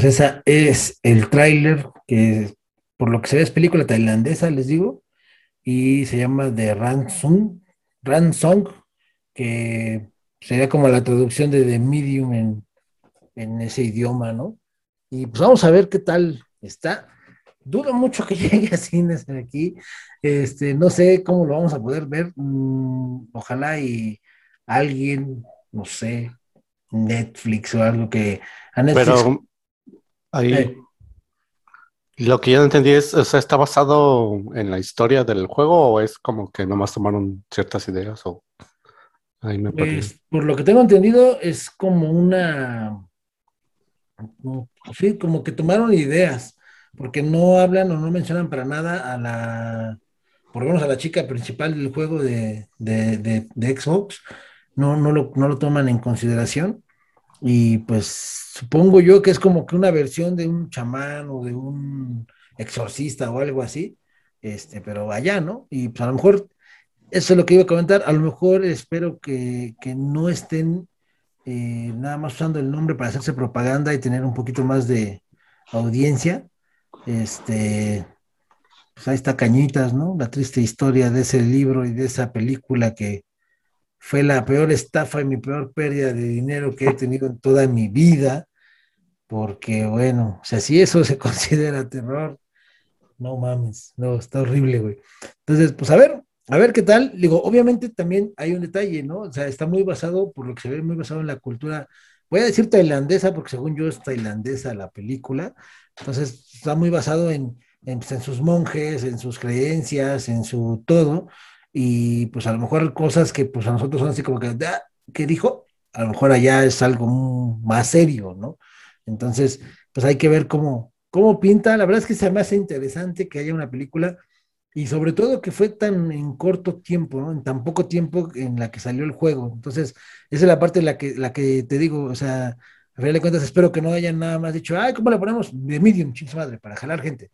esa es el tráiler que por lo que se ve es película tailandesa, les digo, y se llama The Ransom, Ransom, que sería como la traducción de The Medium en, ese idioma, ¿no? Y pues vamos a ver qué tal está. dudo mucho que llegue a cines aquí. Este, no sé cómo lo vamos a poder ver. Mm, ojalá y alguien, no sé, Netflix o algo que ahí lo que yo entendí es, o sea, ¿está basado en la historia del juego o es como que nomás tomaron ciertas ideas o ahí me. Pues, por lo que tengo entendido, es como una. como- Sí, como que tomaron ideas, porque no hablan o no mencionan para nada a la. Por lo menos a la chica principal del juego de, de- de- de Xbox. No, no lo, no lo toman en consideración. Y pues supongo yo que es como que una versión de un chamán o de un exorcista o algo así. Este, pero allá, ¿no? Y pues a lo mejor eso es lo que iba a comentar. A lo mejor espero que, que no estén eh, nada más usando el nombre para hacerse propaganda y tener un poquito más de audiencia. Este, pues ahí está Cañitas, ¿no? La triste historia de ese libro y de esa película que fue la peor estafa y mi peor pérdida de dinero que he tenido en toda mi vida. Porque, bueno, o sea, si eso se considera terror, no mames, no, está horrible, güey. Entonces, pues a ver, a ver qué tal. Digo, obviamente también hay un detalle, ¿no? O sea, está muy basado, por lo que se ve, muy basado en la cultura, voy a decir tailandesa, porque según yo es tailandesa la película. Entonces, está muy basado en, en, pues, en sus monjes, en sus creencias, en su todo. Y pues a lo mejor cosas que pues a nosotros son así como que, "Ah, ¿qué dijo? A lo mejor allá es algo más serio, ¿no? Entonces, pues hay que ver cómo, cómo pinta. La verdad es que se me hace interesante que haya una película y sobre todo que fue tan en corto tiempo, ¿no? En tan poco tiempo en la que salió el juego. Entonces, esa es la parte en la que, la que te digo, o sea, a final de cuentas espero que no hayan nada más dicho, ay, ¿cómo le ponemos de medium, chingos madre, para jalar gente,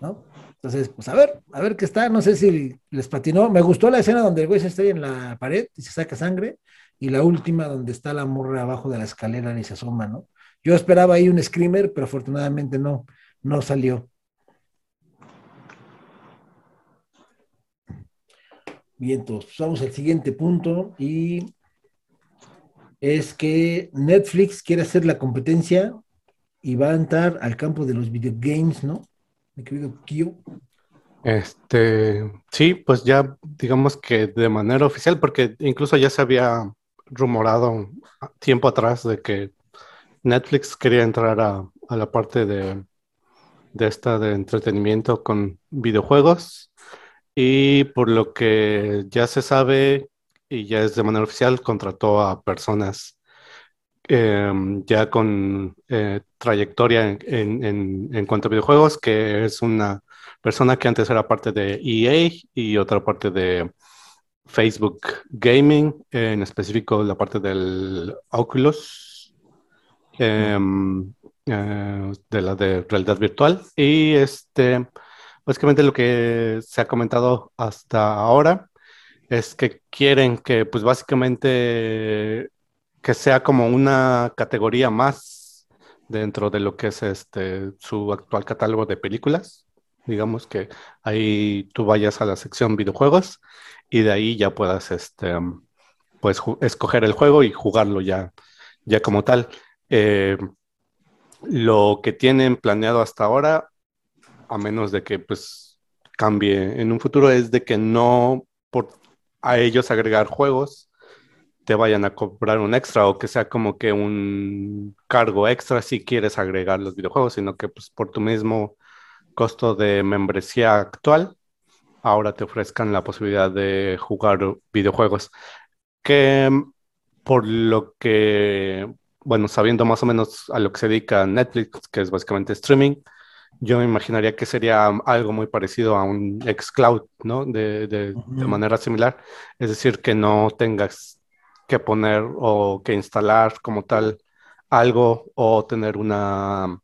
¿no? Entonces, pues a ver, a ver qué está, no sé si les patinó. Me gustó la escena donde el güey se está en la pared y se saca sangre, y la última donde está la morra abajo de la escalera y se asoma, ¿no? Yo esperaba ahí un screamer, pero afortunadamente no, no salió. Bien, entonces vamos al siguiente punto y es que Netflix quiere hacer la competencia y va a entrar al campo de los videogames, ¿no? Mi querido Kio. Este, sí, pues ya digamos que de manera oficial, porque incluso ya se había rumorado tiempo atrás de que Netflix quería entrar a, a la parte de, de esta de entretenimiento con videojuegos y por lo que ya se sabe y ya es de manera oficial, contrató a personas eh, ya con eh, trayectoria en, en, cuanto a videojuegos, que es una persona que antes era parte de EA y otra parte de Facebook Gaming, en específico la parte del Oculus, eh, eh, de la de realidad virtual. Y este, básicamente lo que se ha comentado hasta ahora es que quieren que, pues básicamente, que sea como una categoría más dentro de lo que es este su actual catálogo de películas digamos que ahí tú vayas a la sección videojuegos y de ahí ya puedas este, pues, escoger el juego y jugarlo ya, ya como tal. Eh, lo que tienen planeado hasta ahora, a menos de que pues cambie en un futuro, es de que no por a ellos agregar juegos te vayan a cobrar un extra o que sea como que un cargo extra si quieres agregar los videojuegos, sino que pues por tu mismo costo de membresía actual, ahora te ofrezcan la posibilidad de jugar videojuegos. Que por lo que, bueno, sabiendo más o menos a lo que se dedica Netflix, que es básicamente streaming, yo me imaginaría que sería algo muy parecido a un xCloud, ¿no? De, de, uh -huh. de manera similar. Es decir, que no tengas que poner o que instalar como tal algo o tener una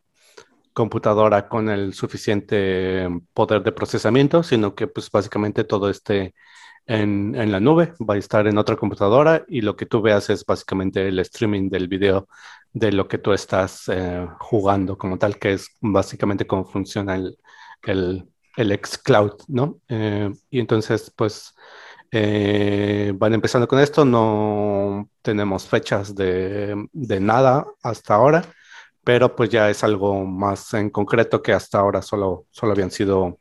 computadora con el suficiente poder de procesamiento, sino que pues básicamente todo esté en, en, la nube, va a estar en otra computadora y lo que tú veas es básicamente el streaming del video de lo que tú estás eh, jugando como tal, que es básicamente cómo funciona el, el, el xCloud, ¿no? Eh, y entonces pues eh, van empezando con esto, no tenemos fechas de, de nada hasta ahora, pero pues ya es algo más en concreto que hasta ahora solo, solo habían sido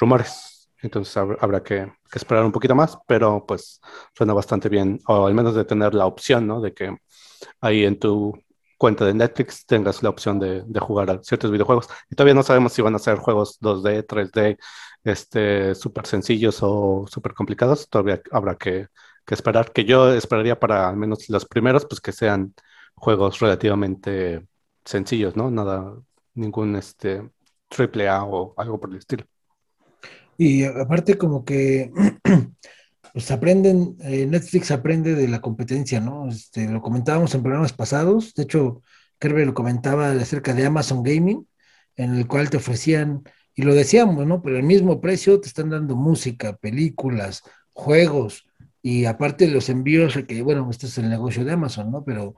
rumores. Entonces habrá que, esperar un poquito más, pero pues suena bastante bien, o al menos de tener la opción, ¿no? De que ahí en tu cuenta de Netflix tengas la opción de, jugar a ciertos videojuegos. Y todavía no sabemos si van a ser juegos 2D, 3D, este, súper sencillos o súper complicados. Todavía habrá que, que, esperar, que yo esperaría para al menos los primeros, pues que sean juegos relativamente sencillos, ¿no? Nada, ningún este, triple A o algo por el estilo. Y aparte como que pues aprenden, eh, Netflix aprende de la competencia, ¿no? Este, lo comentábamos en programas pasados, de hecho, Kerber lo comentaba acerca de Amazon Gaming, en el cual te ofrecían, y lo decíamos, ¿no? Pero el mismo precio te están dando música, películas, juegos, y aparte los envíos, que bueno, este es el negocio de Amazon, ¿no? Pero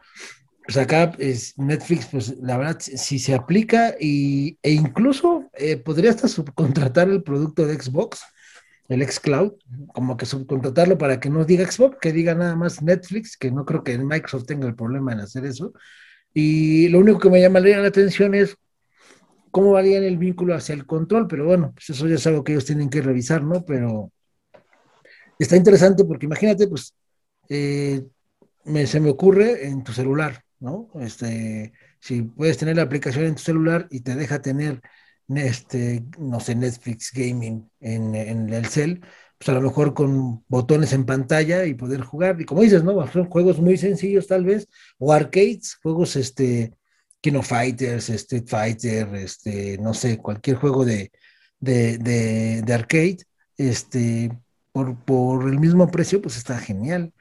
pues acá es Netflix, pues la verdad, si se aplica y, e incluso eh, podría hasta subcontratar el producto de Xbox, el xCloud, como que subcontratarlo para que no diga Xbox, que diga nada más Netflix, que no creo que Microsoft tenga el problema en hacer eso. Y lo único que me llamaría la atención es cómo varía el vínculo hacia el control, pero bueno, pues eso ya es algo que ellos tienen que revisar, ¿no? Pero está interesante porque imagínate, pues, eh, se me ocurre en tu celular, ¿no? Este, si puedes tener la aplicación en tu celular y te deja tener este, no sé, Netflix Gaming en, el cel, pues a lo mejor con botones en pantalla y poder jugar. Y como dices, ¿no? Son juegos muy sencillos tal vez, o arcades, juegos, este, Kino Fighters, Street Fighter, este, no sé, cualquier juego de, de, arcade, este, por, por, el mismo precio, pues está genial.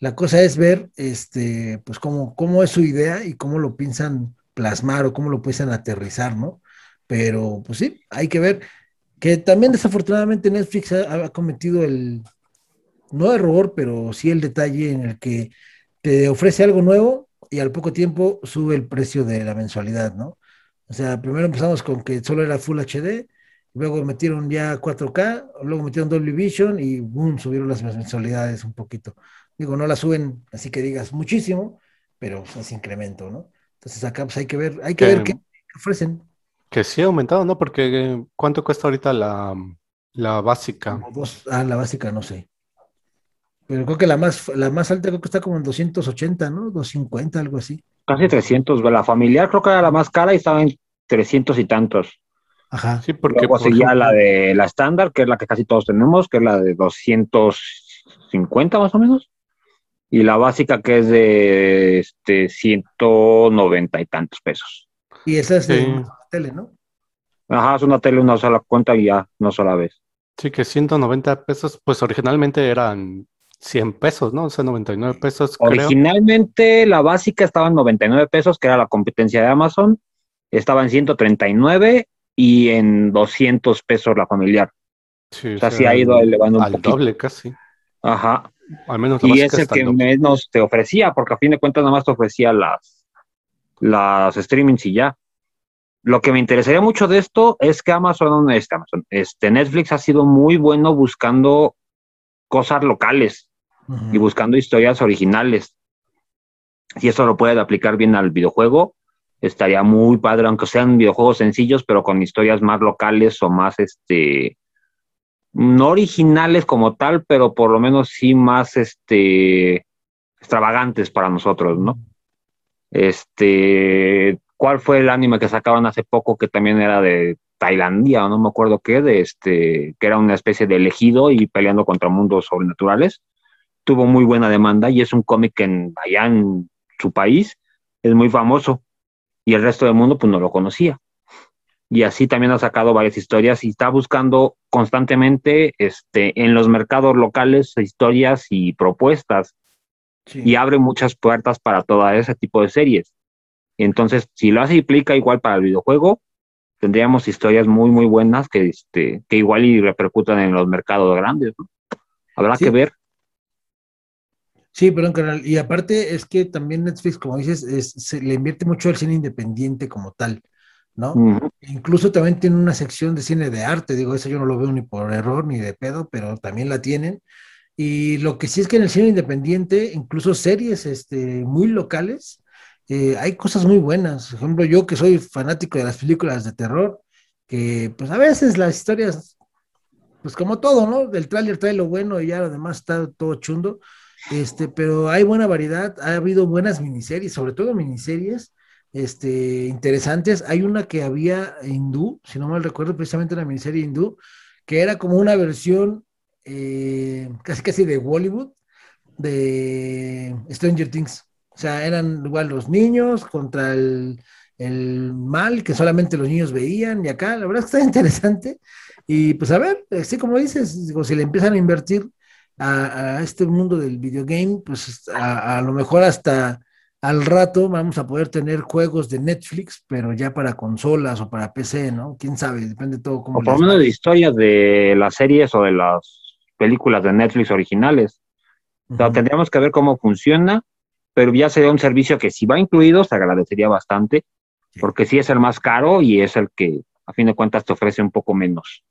La cosa es ver, este, pues cómo, cómo es su idea y cómo lo piensan plasmar o cómo lo piensan aterrizar, ¿no? Pero pues sí, hay que ver que también desafortunadamente Netflix ha, cometido el, no error, pero sí el detalle en el que te ofrece algo nuevo y al poco tiempo sube el precio de la mensualidad, ¿no? O sea, primero empezamos con que solo era Full HD, luego metieron ya 4K, luego metieron Dolby Vision y boom, subieron las mensualidades un poquito. Digo, no la suben, así que digas muchísimo, pero es incremento, ¿no? Entonces acá pues hay que ver, hay que ver qué ofrecen. Que sí ha aumentado, ¿no? Porque eh, ¿cuánto cuesta ahorita la, básica? ah, la básica no sé. Pero creo que la más, la más alta creo que está como en 280, ¿no? 250, algo así. Casi 300. La familiar creo que era la más cara y estaba en 300 y tantos. Ajá. Sí, porque Luego seguía la de la estándar, que es la que casi todos tenemos, que es la de 250 más o menos. Y la básica que es de este, 190 y tantos pesos. Y esa es de tele, ¿no? Ajá, es una tele, una sola cuenta y ya, no sola vez. Sí, que 190 pesos, pues originalmente eran 100 pesos, ¿no? O sea, 99 pesos. Originalmente la básica estaba en 99 pesos, que era la competencia de Amazon. Estaba en 139 y en 200 pesos la familiar. Sí, o sea, sí ha ido elevando un al doble casi. Ajá. Al menos la y es el que menos te ofrecía, porque a fin de cuentas nada más te ofrecía las, las streamings y ya lo que me interesaría mucho de esto es que Amazon, este, Amazon, este Netflix ha sido muy bueno buscando cosas locales y buscando historias originales. Si eso lo puede aplicar bien al videojuego, estaría muy padre, aunque sean videojuegos sencillos, pero con historias más locales o más, este, no originales como tal, pero por lo menos sí más, este, extravagantes para nosotros, ¿no? Este, ¿Cuál fue el anime que sacaban hace poco que también era de Tailandia o no me acuerdo qué, de este, que era una especie de elegido y peleando contra mundos sobrenaturales? Tuvo muy buena demanda y es un cómic que en, allá en su país es muy famoso y el resto del mundo pues no lo conocía. Y así también ha sacado varias historias y está buscando constantemente este, en los mercados locales historias y propuestas y abre muchas puertas para todo ese tipo de series. Entonces, si lo hace y aplica igual para el videojuego, tendríamos historias muy, muy buenas que, este, que igual y repercutan en los mercados grandes. Habrá que ver. Sí, pero y aparte es que también Netflix, como dices, se le invierte mucho al cine independiente como tal, ¿no? Incluso también tiene una sección de cine de arte, digo, eso yo no lo veo ni por error ni de pedo, pero también la tienen. Y lo que sí es que en el cine independiente, incluso series este, muy locales, eh, hay cosas muy buenas. Por ejemplo, yo que soy fanático de las películas de terror, que pues a veces las historias, pues como todo, ¿no? El tráiler trae lo bueno y ya lo demás está todo chundo. Este, pero hay buena variedad, ha habido buenas miniseries, sobre todo miniseries este, interesantes. Hay una que había hindú, si no mal recuerdo, precisamente una miniserie hindú, que era como una versión eh, casi casi de Bollywood de Stranger Things. O sea, eran igual los niños contra el, mal que solamente los niños veían y acá, la verdad es que está interesante. Y pues a ver, así como dices, digo, si le empiezan a invertir a, este mundo del videogame, pues a, lo mejor hasta al rato vamos a poder tener juegos de Netflix, pero ya para consolas o para PC, ¿no? Quién sabe, depende todo cómo. O por lo menos de historias de las series o de las películas de Netflix originales. tendríamos que ver cómo funciona pero ya sería un servicio que si va incluido se agradecería bastante, porque sí es el más caro y es el que a fin de cuentas te ofrece un poco menos.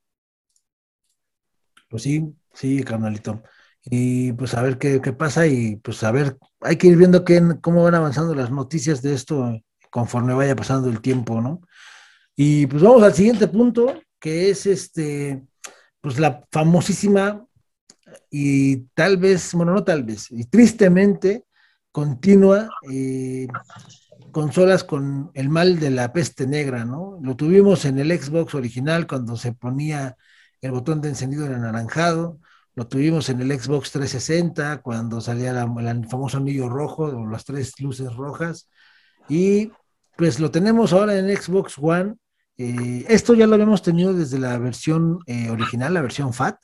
Pues sí, sí, carnalito. Y pues a ver qué, pasa y pues a ver, hay que ir viendo qué, cómo van avanzando las noticias de esto conforme vaya pasando el tiempo, ¿no? Y pues vamos al siguiente punto, que es este, pues la famosísima y tal vez, bueno, no tal vez, y tristemente continua, eh, consolas con el mal de la peste negra, ¿no? Lo tuvimos en el Xbox original cuando se ponía el botón de encendido en anaranjado, lo tuvimos en el Xbox 360 cuando salía el famoso anillo rojo o las tres luces rojas, y pues lo tenemos ahora en Xbox One. Eh, esto ya lo habíamos tenido desde la versión eh, original, la versión FAT,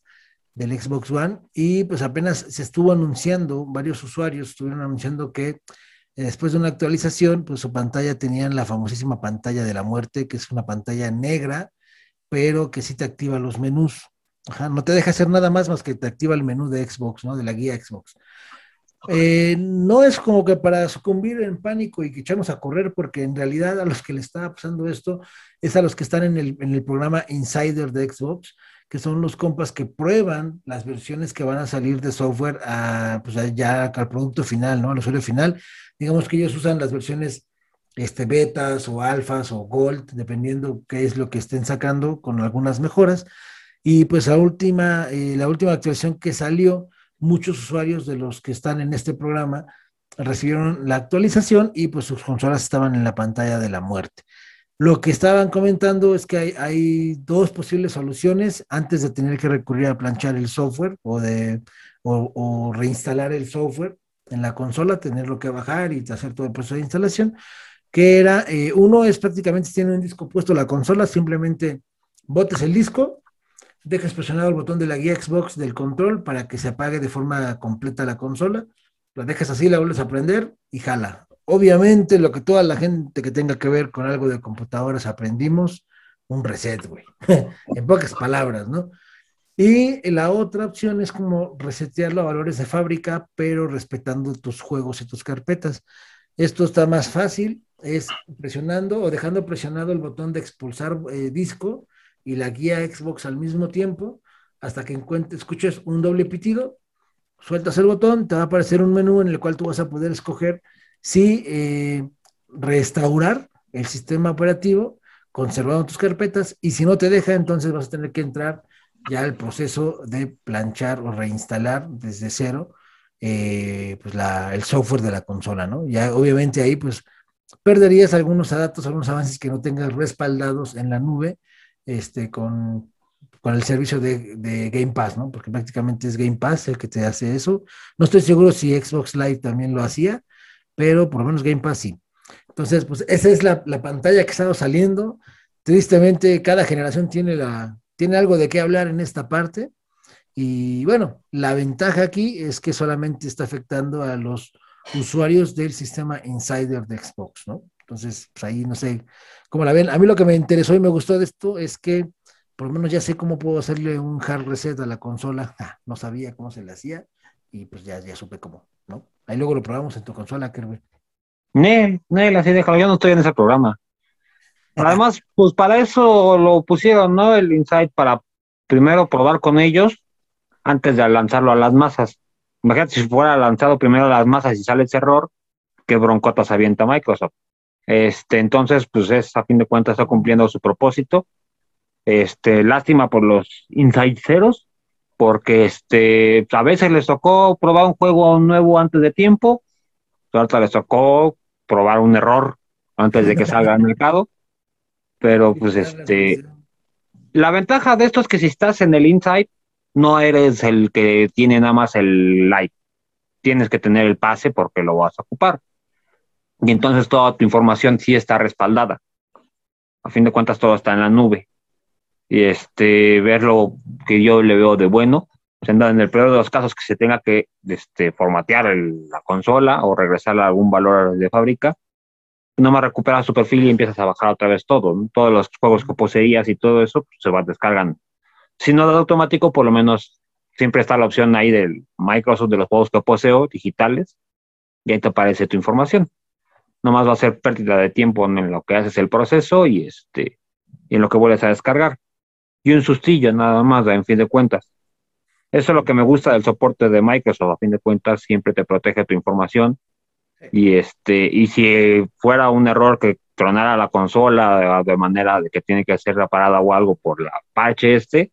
del Xbox One y pues apenas se estuvo anunciando, varios usuarios estuvieron anunciando que eh, después de una actualización, pues su pantalla tenían la famosísima pantalla de la muerte, que es una pantalla negra, pero que sí te activa los menús. no te deja hacer nada más más que te activa el menú de Xbox, ¿no? De la guía Xbox. Eh, no es como que para sucumbir en pánico y que echamos a correr, porque en realidad a los que le está pasando esto es a los que están en el, en el programa Insider de Xbox, que son los compas que prueban las versiones que van a salir de software a, pues ya al producto final, ¿no? Al usuario final. Digamos que ellos usan las versiones este, betas o alfas o gold, dependiendo qué es lo que estén sacando, con algunas mejoras. Y pues la última, eh, la última actualización que salió, muchos usuarios de los que están en este programa recibieron la actualización y pues sus consolas estaban en la pantalla de la muerte. Lo que estaban comentando es que hay, dos posibles soluciones antes de tener que recurrir a planchar el software o, de, o, reinstalar el software en la consola, tenerlo que bajar y hacer todo el proceso de instalación, que era, eh, uno es prácticamente tiene un disco puesto la consola, simplemente botes el disco, dejas presionado el botón de la guía Xbox del control para que se apague de forma completa la consola, la dejas así, la vuelves a prender y jala. Obviamente, lo que toda la gente que tenga que ver con algo de computadoras aprendimos, un reset, güey. en pocas palabras, ¿no? Y la otra opción es como resetearlo a valores de fábrica, pero respetando tus juegos y tus carpetas. Esto está más fácil, es presionando o dejando presionado el botón de expulsar eh, disco y la guía Xbox al mismo tiempo, hasta que encuentres, escuches un doble pitido, sueltas el botón, te va a aparecer un menú en el cual tú vas a poder escoger sí eh, restaurar el sistema operativo conservando tus carpetas y si no te deja, entonces vas a tener que entrar ya al proceso de planchar o reinstalar desde cero eh, pues el software de la consola, ¿no? Ya obviamente ahí pues perderías algunos datos, algunos avances que no tengas respaldados en la nube este, con, con el servicio de, de, Game Pass, ¿no? Porque prácticamente es Game Pass el que te hace eso. No estoy seguro si Xbox Live también lo hacía, pero por lo menos Game Pass sí. Entonces, pues esa es la, pantalla que ha estado saliendo. Tristemente, cada generación tiene, la, tiene algo de qué hablar en esta parte. Y bueno, la ventaja aquí es que solamente está afectando a los usuarios del sistema Insider de Xbox, ¿no? Entonces, pues ahí no sé cómo la ven. A mí lo que me interesó y me gustó de esto es que por lo menos ya sé cómo puedo hacerle un hard reset a la consola. Ah, no sabía cómo se le hacía y pues ya, ya supe cómo, ¿no? Ahí luego lo probamos en tu consola, Kerwin. Nel, Nel, así déjalo, yo no estoy en ese programa. Además, pues para eso lo pusieron, ¿no? El Insight para primero probar con ellos antes de lanzarlo a las masas. Imagínate si fuera lanzado primero a las masas y sale ese error, qué broncotas avienta Microsoft. Este, entonces, pues es a fin de cuentas está cumpliendo su propósito. Este, lástima por los insideros, porque este, a veces les tocó probar un juego nuevo antes de tiempo, ahorita les tocó probar un error antes de que salga al mercado, pero pues este, la ventaja de esto es que si estás en el inside, no eres el que tiene nada más el like, tienes que tener el pase porque lo vas a ocupar y entonces toda tu información sí está respaldada. A fin de cuentas todo está en la nube. Y este, ver lo que yo le veo de bueno, en el peor de los casos que se tenga que este, formatear la consola o regresar a algún valor de fábrica, no más recuperas su perfil y empiezas a bajar otra vez todo. Todos los juegos que poseías y todo eso pues, se van descargando. Si no de automático, por lo menos siempre está la opción ahí del Microsoft de los juegos que poseo digitales y ahí te aparece tu información nomás va a ser pérdida de tiempo en lo que haces el proceso y este y en lo que vuelves a descargar. Y un sustillo nada más, en fin de cuentas. Eso es lo que me gusta del soporte de Microsoft, a fin de cuentas siempre te protege tu información. Y este, y si fuera un error que tronara la consola de, manera de que tiene que ser reparada o algo por la parche este,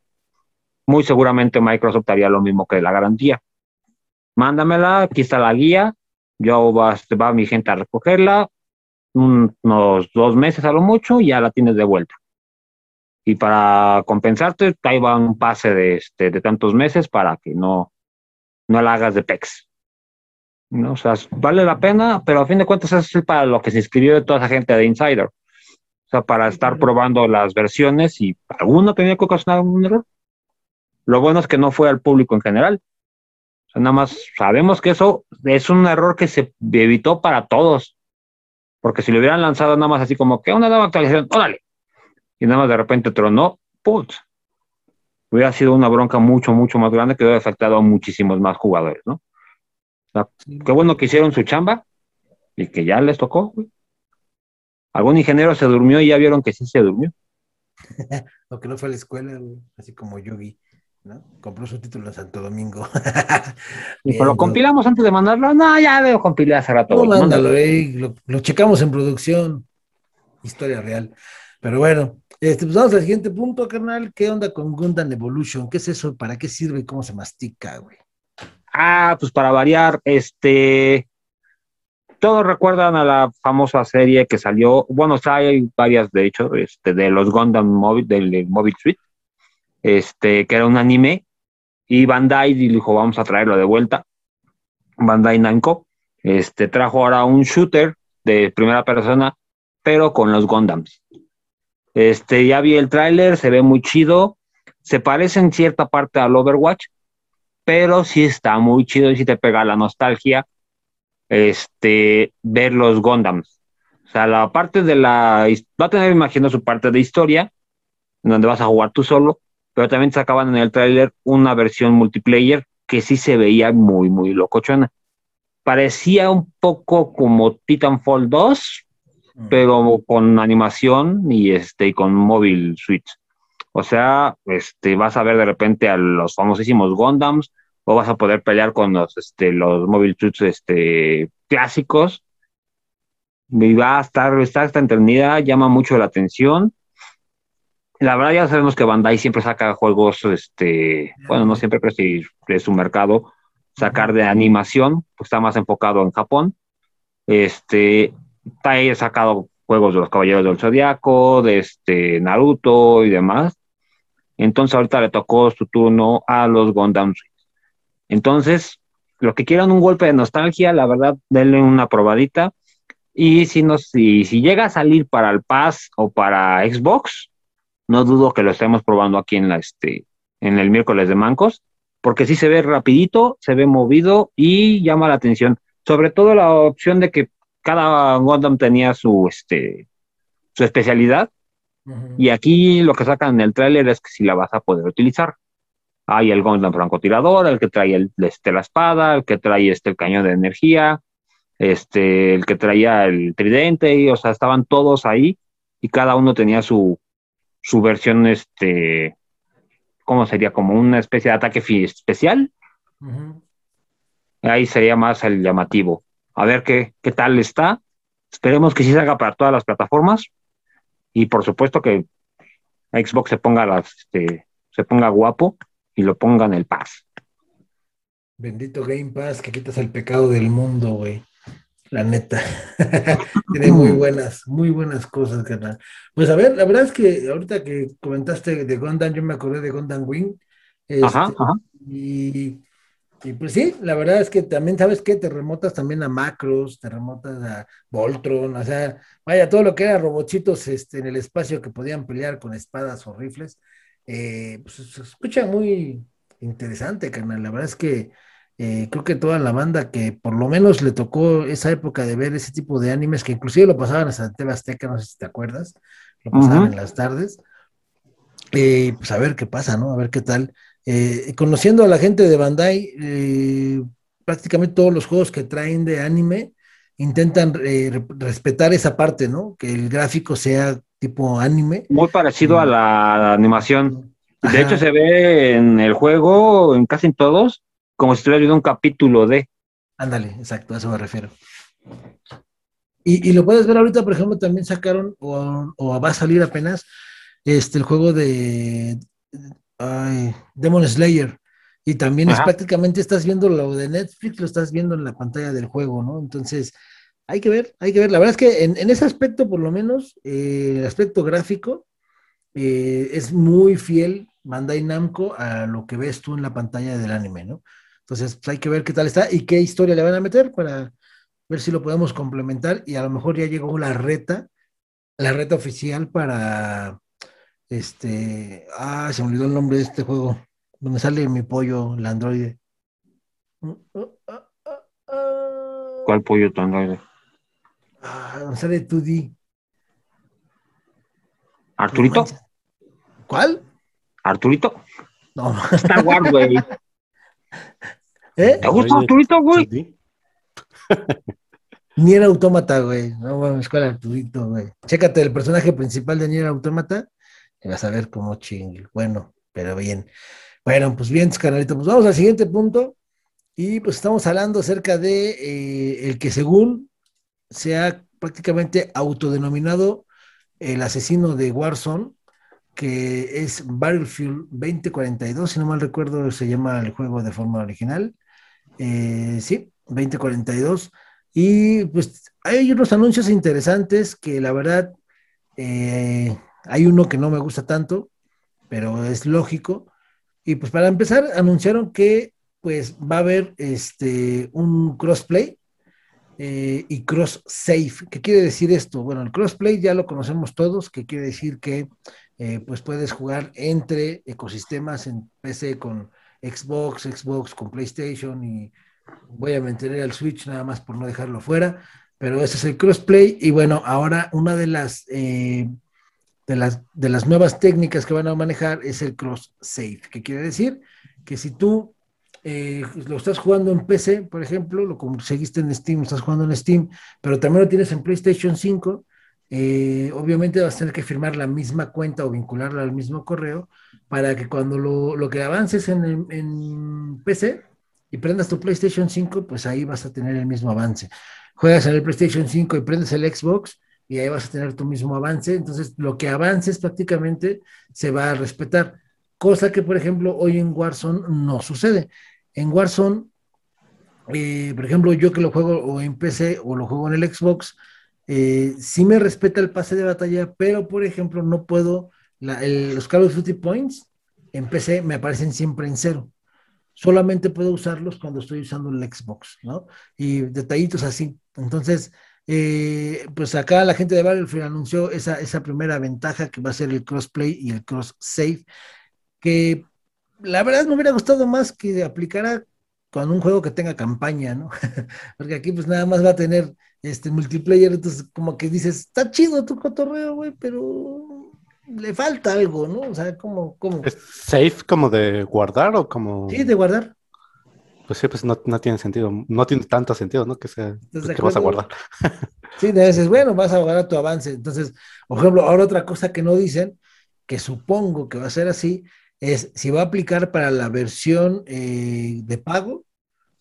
muy seguramente Microsoft haría lo mismo que la garantía. Mándamela, aquí está la guía, yo va, va mi gente a recogerla, unos dos meses a lo mucho, y ya la tienes de vuelta. Y para compensarte, ahí va un pase de, este, de tantos meses para que no, no la hagas de PEX. ¿No? O sea, vale la pena, pero a fin de cuentas es para lo que se inscribió de toda esa gente de Insider. O sea, para estar probando las versiones y alguno tenía que ocasionar un error. Lo bueno es que no fue al público en general nada más sabemos que eso es un error que se evitó para todos. Porque si lo hubieran lanzado nada más así como que una nueva actualización, órale. Y nada más de repente tronó, put. Hubiera sido una bronca mucho, mucho más grande que hubiera afectado a muchísimos más jugadores, ¿no? qué bueno que hicieron su chamba y que ya les tocó, Algún ingeniero se durmió y ya vieron que sí se durmió. o que no fue a la escuela, así como Yogi. Compró su título en Santo Domingo. y lo compilamos antes de mandarlo. No, ya veo compilé hace rato. No, mándalo, eh, lo, checamos en producción. Historia real. Pero bueno, este, pues vamos al siguiente punto, carnal. ¿Qué onda con Gundam Evolution? ¿Qué es eso? ¿Para qué sirve cómo se mastica, güey? Ah, pues para variar, este. Todos recuerdan a la famosa serie que salió, bueno, hay varias de hecho, este, de los Gundam Mobile, del Mobile Suite este, que era un anime, y Bandai dijo, vamos a traerlo de vuelta. Bandai Namco, este, trajo ahora un shooter de primera persona, pero con los Gundams. Este, ya vi el tráiler, se ve muy chido, se parece en cierta parte al Overwatch, pero sí está muy chido y sí te pega la nostalgia este, ver los Gundams. O sea, la parte de la... Va a tener, imagino, su parte de historia, donde vas a jugar tú solo, pero también sacaban en el tráiler una versión multiplayer que sí se veía muy, muy locochona. Parecía un poco como Titanfall 2, pero con animación y este y con móvil switch. O sea, este vas a ver de repente a los famosísimos Gundams o vas a poder pelear con los este los móvil switch este clásicos. Y va a estar, está, está entretenida, llama mucho la atención la verdad ya sabemos que Bandai siempre saca juegos, este, bueno, no siempre, pero sí es su mercado, sacar de animación, pues está más enfocado en Japón. Este, ha sacado juegos de los Caballeros del Zodiaco, de este Naruto y demás. Entonces ahorita le tocó su turno a los Gundam Entonces, lo que quieran un golpe de nostalgia, la verdad, denle una probadita. Y si, nos, si, si llega a salir para el Pass o para Xbox, no dudo que lo estemos probando aquí en la este en el miércoles de Mancos, porque sí se ve rapidito, se ve movido y llama la atención. Sobre todo la opción de que cada Gundam tenía su este su especialidad. Y aquí lo que sacan en el tráiler es que si la vas a poder utilizar. Hay el Gundam francotirador, el que trae el, este, la espada, el que trae este, el cañón de energía, este, el que traía el tridente, y, o sea, estaban todos ahí y cada uno tenía su, su versión, este, ¿cómo sería? Como una especie de ataque especial. Ahí sería más el llamativo. A ver qué, qué tal está. Esperemos que sí salga para todas las plataformas y por supuesto que Xbox se ponga las, este, se ponga guapo y lo ponga en el Pass. Bendito Game Pass que quitas el pecado del mundo, güey. La neta. Tiene muy buenas, muy buenas cosas, carnal. Pues a ver, la verdad es que ahorita que comentaste de Gundam, yo me acordé de Gundam Wing. Ajá, Este, ajá. Y, y pues sí, la verdad es que también, ¿sabes qué? Te remotas también a Macros, te remotas a Voltron, o sea, vaya, todo lo que era robotitos este, en el espacio que podían pelear con espadas o rifles, eh, pues se escucha muy interesante, carnal. La verdad es que eh, creo que toda la banda que por lo menos le tocó esa época de ver ese tipo de animes, que inclusive lo pasaban hasta TV Azteca, no sé si te acuerdas, lo pasaban en las tardes, eh, pues a ver qué pasa, ¿no? A ver qué tal. Eh, conociendo a la gente de Bandai, eh, prácticamente todos los juegos que traen de anime intentan eh, re- respetar esa parte, ¿no? Que el gráfico sea tipo anime. Muy parecido a la animación. De Ajá. hecho, se ve en el juego, en casi en todos, como si estuviera viendo un capítulo de. Ándale, exacto, a eso me refiero. Y, y lo puedes ver ahorita, por ejemplo, también sacaron, o, o va a salir apenas, este, el juego de ay, Demon Slayer. Y también es prácticamente estás viendo lo de Netflix, lo estás viendo en la pantalla del juego, ¿no? Entonces, hay que ver, hay que ver. La verdad es que en, en ese aspecto, por lo menos, eh, el aspecto gráfico, eh, es muy fiel Bandai Namco a lo que ves tú en la pantalla del anime, ¿no? Entonces, pues hay que ver qué tal está y qué historia le van a meter para ver si lo podemos complementar y a lo mejor ya llegó la reta, la reta oficial para este, ah, se me olvidó el nombre de este juego, donde sale mi pollo, el androide. ¿Cuál pollo tan grande? Ah, donde sale 2D. ¿Arturito? ¿Cuál? ¿Arturito? No, Star Wars, güey. ¿eh? ¿Te gusta Arturito, güey? sí. Nier Automata, güey. No mames, ¿cuál Arturito, güey? Chécate el personaje principal de Nier Automata y vas a ver cómo chingue. Bueno, pero bien. Bueno, pues bien, canalito. Pues vamos al siguiente punto. Y pues estamos hablando acerca de eh, el que según se ha prácticamente autodenominado el asesino de Warzone, que es Battlefield 2042, si no mal recuerdo, se llama el juego de forma original. Eh, sí, 2042. Y pues hay unos anuncios interesantes que la verdad eh, hay uno que no me gusta tanto, pero es lógico. Y pues para empezar, anunciaron que pues va a haber este un crossplay eh, y cross save. ¿Qué quiere decir esto? Bueno, el crossplay ya lo conocemos todos, que quiere decir que eh, pues puedes jugar entre ecosistemas en PC con Xbox, Xbox con PlayStation y voy a mantener el Switch nada más por no dejarlo fuera, pero ese es el crossplay y bueno, ahora una de las, eh, de las, de las nuevas técnicas que van a manejar es el cross save, que quiere decir que si tú eh, lo estás jugando en PC, por ejemplo, lo conseguiste en Steam, estás jugando en Steam, pero también lo tienes en PlayStation 5, eh, obviamente vas a tener que firmar la misma cuenta o vincularla al mismo correo para que cuando lo, lo que avances en, en, en, PC y prendas tu PlayStation 5, pues ahí vas a tener el mismo avance. Juegas en el PlayStation 5 y prendes el Xbox y ahí vas a tener tu mismo avance. Entonces, lo que avances prácticamente se va a respetar, cosa que, por ejemplo, hoy en Warzone no sucede. En Warzone, eh, por ejemplo, yo que lo juego o en PC o lo juego en el Xbox, eh, sí me respeta el pase de batalla, pero por ejemplo no puedo, la, el, los Call of Duty Points en PC me aparecen siempre en cero. Solamente puedo usarlos cuando estoy usando el Xbox, ¿no? Y detallitos así. Entonces, eh, pues acá la gente de Battlefield anunció esa, esa primera ventaja que va a ser el crossplay y el cross save, que la verdad me hubiera gustado más que aplicara con un juego que tenga campaña, ¿no? Porque aquí pues nada más va a tener este multiplayer, entonces como que dices, está chido tu cotorreo, güey, pero le falta algo, ¿no? O sea, como, como... ¿Es safe como de guardar o como...? Sí, de guardar. Pues sí, pues no, no tiene sentido, no tiene tanto sentido, ¿no? Que sea, pues, que vas a guardar. Sí, de veces, bueno, vas a guardar tu avance. Entonces, por ejemplo, ahora otra cosa que no dicen, que supongo que va a ser así, es si va a aplicar para la versión eh, de pago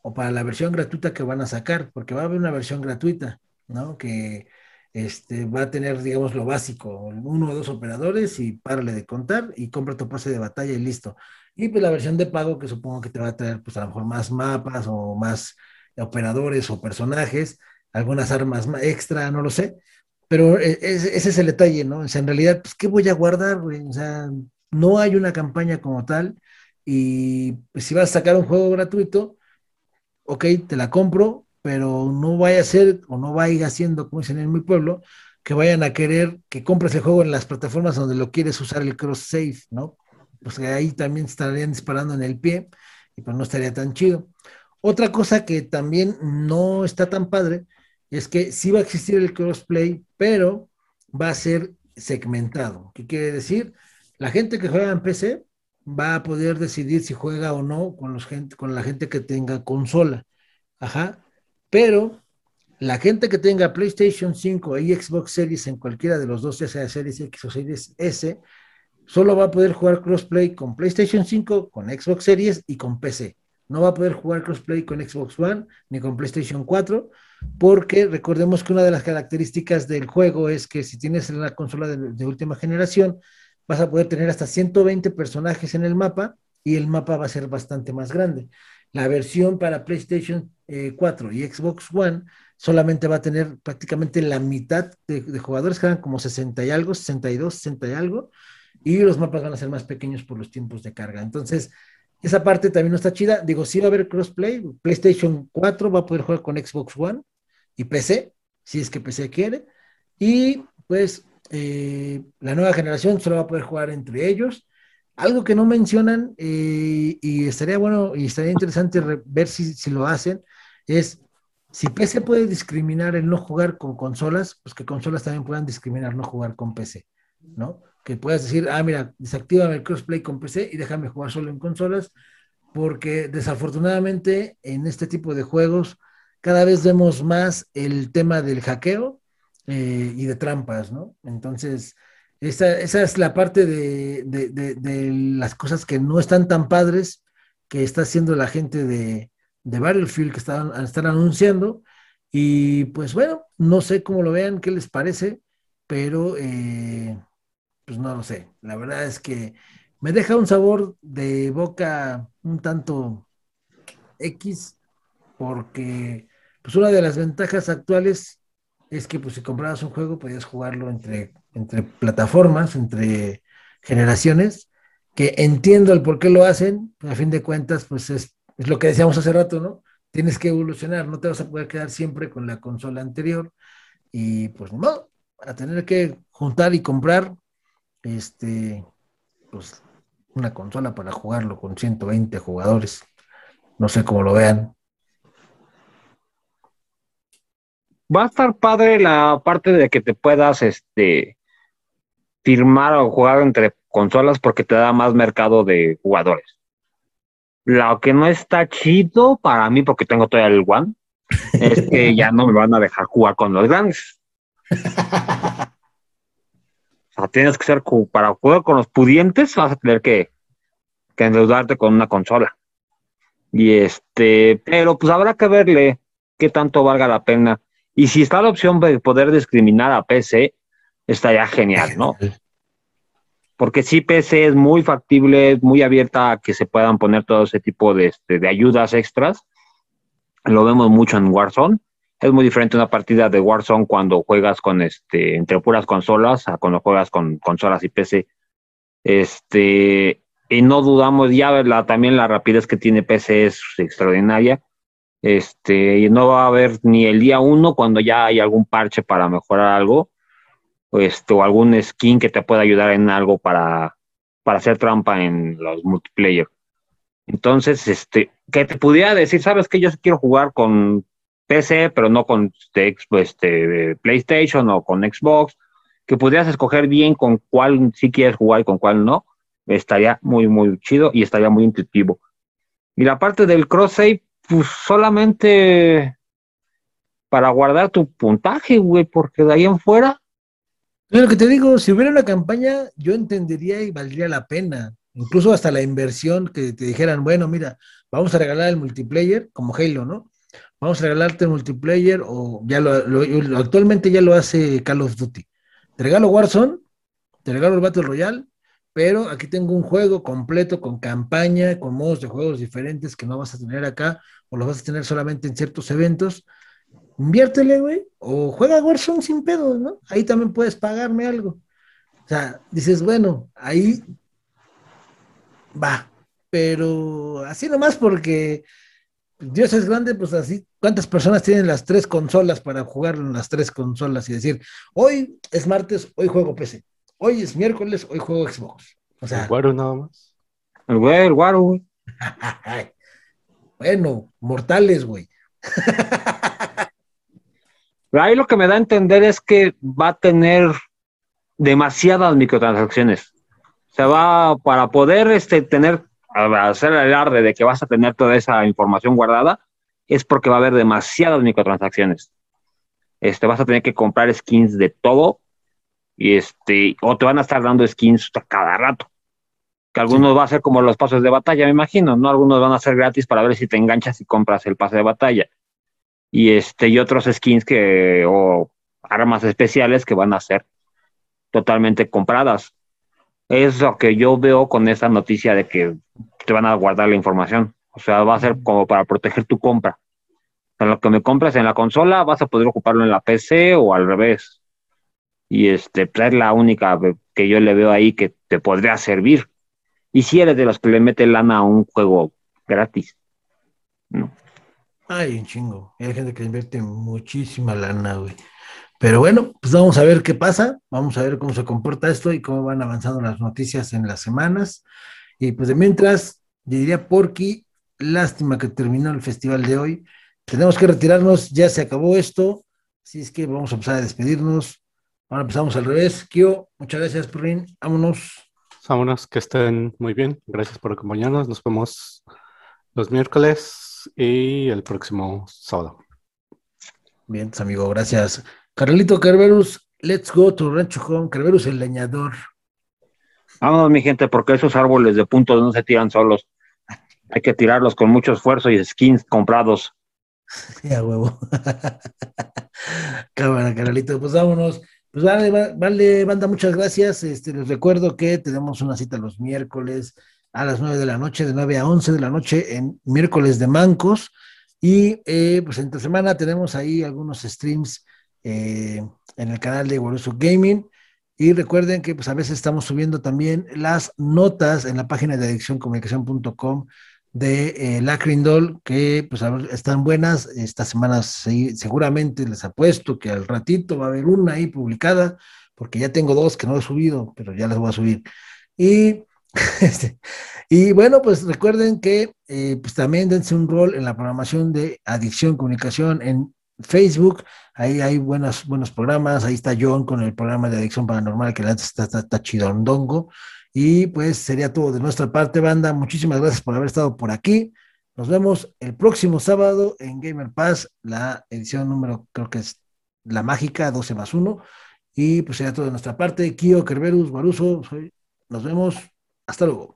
o para la versión gratuita que van a sacar, porque va a haber una versión gratuita, ¿no? Que este, va a tener, digamos, lo básico, uno o dos operadores y párale de contar y compra tu pase de batalla y listo. Y pues la versión de pago que supongo que te va a traer, pues a lo mejor más mapas o más operadores o personajes, algunas armas extra, no lo sé. Pero e, ese, es el detalle, ¿no? O sea, en realidad, pues, ¿qué voy a guardar, O sea, no hay una campaña como tal. Y pues, si vas a sacar un juego gratuito, ok, te la compro, pero no vaya a ser o no vaya haciendo, como dicen en mi pueblo, que vayan a querer que compres el juego en las plataformas donde lo quieres usar el cross-save, ¿no? Pues ahí también estarían disparando en el pie y pues no estaría tan chido. Otra cosa que también no está tan padre es que sí va a existir el crossplay, pero va a ser segmentado. ¿Qué quiere decir? La gente que juega en PC va a poder decidir si juega o no con, los con la gente que tenga consola. Ajá. Pero la gente que tenga PlayStation 5 y Xbox Series en cualquiera de los dos, ya Series X o Series S, solo va a poder jugar crossplay con PlayStation 5, con Xbox Series y con PC. No va a poder jugar crossplay con Xbox One ni con PlayStation 4, porque recordemos que una de las características del juego es que si tienes la consola de, última generación, vas a poder tener hasta 120 personajes en el mapa y el mapa va a ser bastante más grande. La versión para PlayStation 4 eh, y Xbox One solamente va a tener prácticamente la mitad de, de jugadores, que eran como 60 y algo, 62, 60 y algo, y los mapas van a ser más pequeños por los tiempos de carga. Entonces, esa parte también no está chida. Digo, sí va a haber crossplay. PlayStation 4 va a poder jugar con Xbox One y PC, si es que PC quiere. Y pues eh, la nueva generación solo va a poder jugar entre ellos. Algo que no mencionan eh, y estaría bueno y estaría interesante ver si, si, lo hacen es si PC puede discriminar el no jugar con consolas, pues que consolas también puedan discriminar no jugar con PC, ¿no? que puedas decir, ah, mira, desactiva el crossplay con PC y déjame jugar solo en consolas, porque desafortunadamente en este tipo de juegos cada vez vemos más el tema del hackeo eh, y de trampas, ¿no? Entonces, esa, es la parte de, las cosas que no están tan padres que está haciendo la gente de, de Battlefield que están, están anunciando. Y pues bueno, no sé cómo lo vean, qué les parece, pero eh, pues no lo sé. La verdad es que me deja un sabor de boca un tanto X, porque pues una de las ventajas actuales es que pues si comprabas un juego podías jugarlo entre, entre plataformas, entre generaciones, que entiendo el por qué lo hacen, a fin de cuentas pues es, es lo que decíamos hace rato, ¿no? Tienes que evolucionar, no te vas a poder quedar siempre con la consola anterior y pues no, a tener que juntar y comprar este, pues una consola para jugarlo con 120 jugadores. No sé cómo lo vean. Va a estar padre la parte de que te puedas este firmar o jugar entre consolas porque te da más mercado de jugadores. Lo que no está chido para mí, porque tengo todavía el One, es que ya no me van a dejar jugar con los grandes. sea, tienes que ser, para jugar con los pudientes, vas a tener que, que endeudarte con una consola. Y este, pero pues habrá que verle qué tanto valga la pena. Y si está la opción de poder discriminar a PC, estaría genial, ¿no? Porque sí, PC es muy factible, muy abierta a que se puedan poner todo ese tipo de, este, de ayudas extras. Lo vemos mucho en Warzone es muy diferente una partida de Warzone cuando juegas con este entre puras consolas a cuando juegas con consolas y PC. Este, y no dudamos ya la, también la rapidez que tiene PC es extraordinaria. Este, y no va a haber ni el día uno cuando ya hay algún parche para mejorar algo, este, o algún skin que te pueda ayudar en algo para, para hacer trampa en los multiplayer. Entonces, este, que te pudiera decir, sabes que yo quiero jugar con PC, pero no con este, este, PlayStation o con Xbox, que pudieras escoger bien con cuál sí quieres jugar y con cuál no, estaría muy, muy chido y estaría muy intuitivo. Y la parte del cross-save, pues solamente para guardar tu puntaje, güey, porque de ahí en fuera. Lo que te digo, si hubiera una campaña, yo entendería y valdría la pena. Incluso hasta la inversión que te dijeran, bueno, mira, vamos a regalar el multiplayer como Halo, ¿no? Vamos a regalarte el multiplayer o ya lo, lo- actualmente ya lo hace Call of Duty. Te regalo Warzone, te regalo el Battle Royale, pero aquí tengo un juego completo con campaña, con modos de juegos diferentes que no vas a tener acá o los vas a tener solamente en ciertos eventos. Inviértele, güey, o juega Warzone sin pedo, ¿no? Ahí también puedes pagarme algo. O sea, dices, bueno, ahí va, pero así nomás porque Dios es grande, pues así, ¿cuántas personas tienen las tres consolas para jugar en las tres consolas y decir, hoy es martes, hoy juego PC, hoy es miércoles, hoy juego Xbox? O sea, El güero nada más. El güey, el guaro, güey. bueno, mortales, güey. Pero ahí lo que me da a entender es que va a tener demasiadas microtransacciones. O sea, va para poder este, tener, hacer el alarde de que vas a tener toda esa información guardada, es porque va a haber demasiadas microtransacciones. Este, vas a tener que comprar skins de todo y este, o te van a estar dando skins cada rato. Que algunos va a ser como los pasos de batalla, me imagino, ¿no? Algunos van a ser gratis para ver si te enganchas y compras el pase de batalla y este y otros skins que o armas especiales que van a ser totalmente compradas. Es lo que yo veo con esa noticia de que te van a guardar la información. O sea, va a ser como para proteger tu compra. En lo que me compras en la consola, vas a poder ocuparlo en la PC o al revés. Y este, pues, es la única que yo le veo ahí que te podría servir. Y si eres de los que le mete lana a un juego gratis. ¿no? Ay, un chingo. Hay gente que invierte muchísima lana, güey. Pero bueno, pues vamos a ver qué pasa, vamos a ver cómo se comporta esto y cómo van avanzando las noticias en las semanas. Y pues de mientras, diría, Porky, lástima que terminó el festival de hoy. Tenemos que retirarnos, ya se acabó esto, así es que vamos a empezar a despedirnos. Ahora empezamos al revés. Kio, muchas gracias, Perrin. Vámonos. Vámonos, que estén muy bien. Gracias por acompañarnos. Nos vemos los miércoles y el próximo sábado. Bien, pues, amigo, gracias. Carlito Carverus, let's go to Rancho Home. Carverus, el leñador. Vámonos, mi gente, porque esos árboles de puntos no se tiran solos. Hay que tirarlos con mucho esfuerzo y skins comprados. Ya, huevo. Cámara, Carlito, pues vámonos. Pues vale, va- vale, banda, muchas gracias. Este, les recuerdo que tenemos una cita los miércoles a las 9 de la noche, de 9 a 11 de la noche, en miércoles de Mancos. Y eh, pues entre semana tenemos ahí algunos streams eh, en el canal de Guaruso Gaming. Y recuerden que pues a veces estamos subiendo también las notas en la página de adiccioncomunicación.com de eh, Lacrindol, que pues están buenas. Esta semana sí, seguramente les apuesto que al ratito va a haber una ahí publicada, porque ya tengo dos que no he subido, pero ya las voy a subir. Y, este, y bueno, pues recuerden que eh, pues también dense un rol en la programación de Adicción Comunicación en Facebook. Ahí hay buenos, buenos programas. Ahí está John con el programa de Adicción Paranormal, que la está, está, está chidondongo. Y pues sería todo de nuestra parte, banda. Muchísimas gracias por haber estado por aquí. Nos vemos el próximo sábado en Gamer Pass, la edición número, creo que es la mágica 12 más 1. Y pues sería todo de nuestra parte. Kio, Kerberus, Baruso, nos vemos. Hasta luego.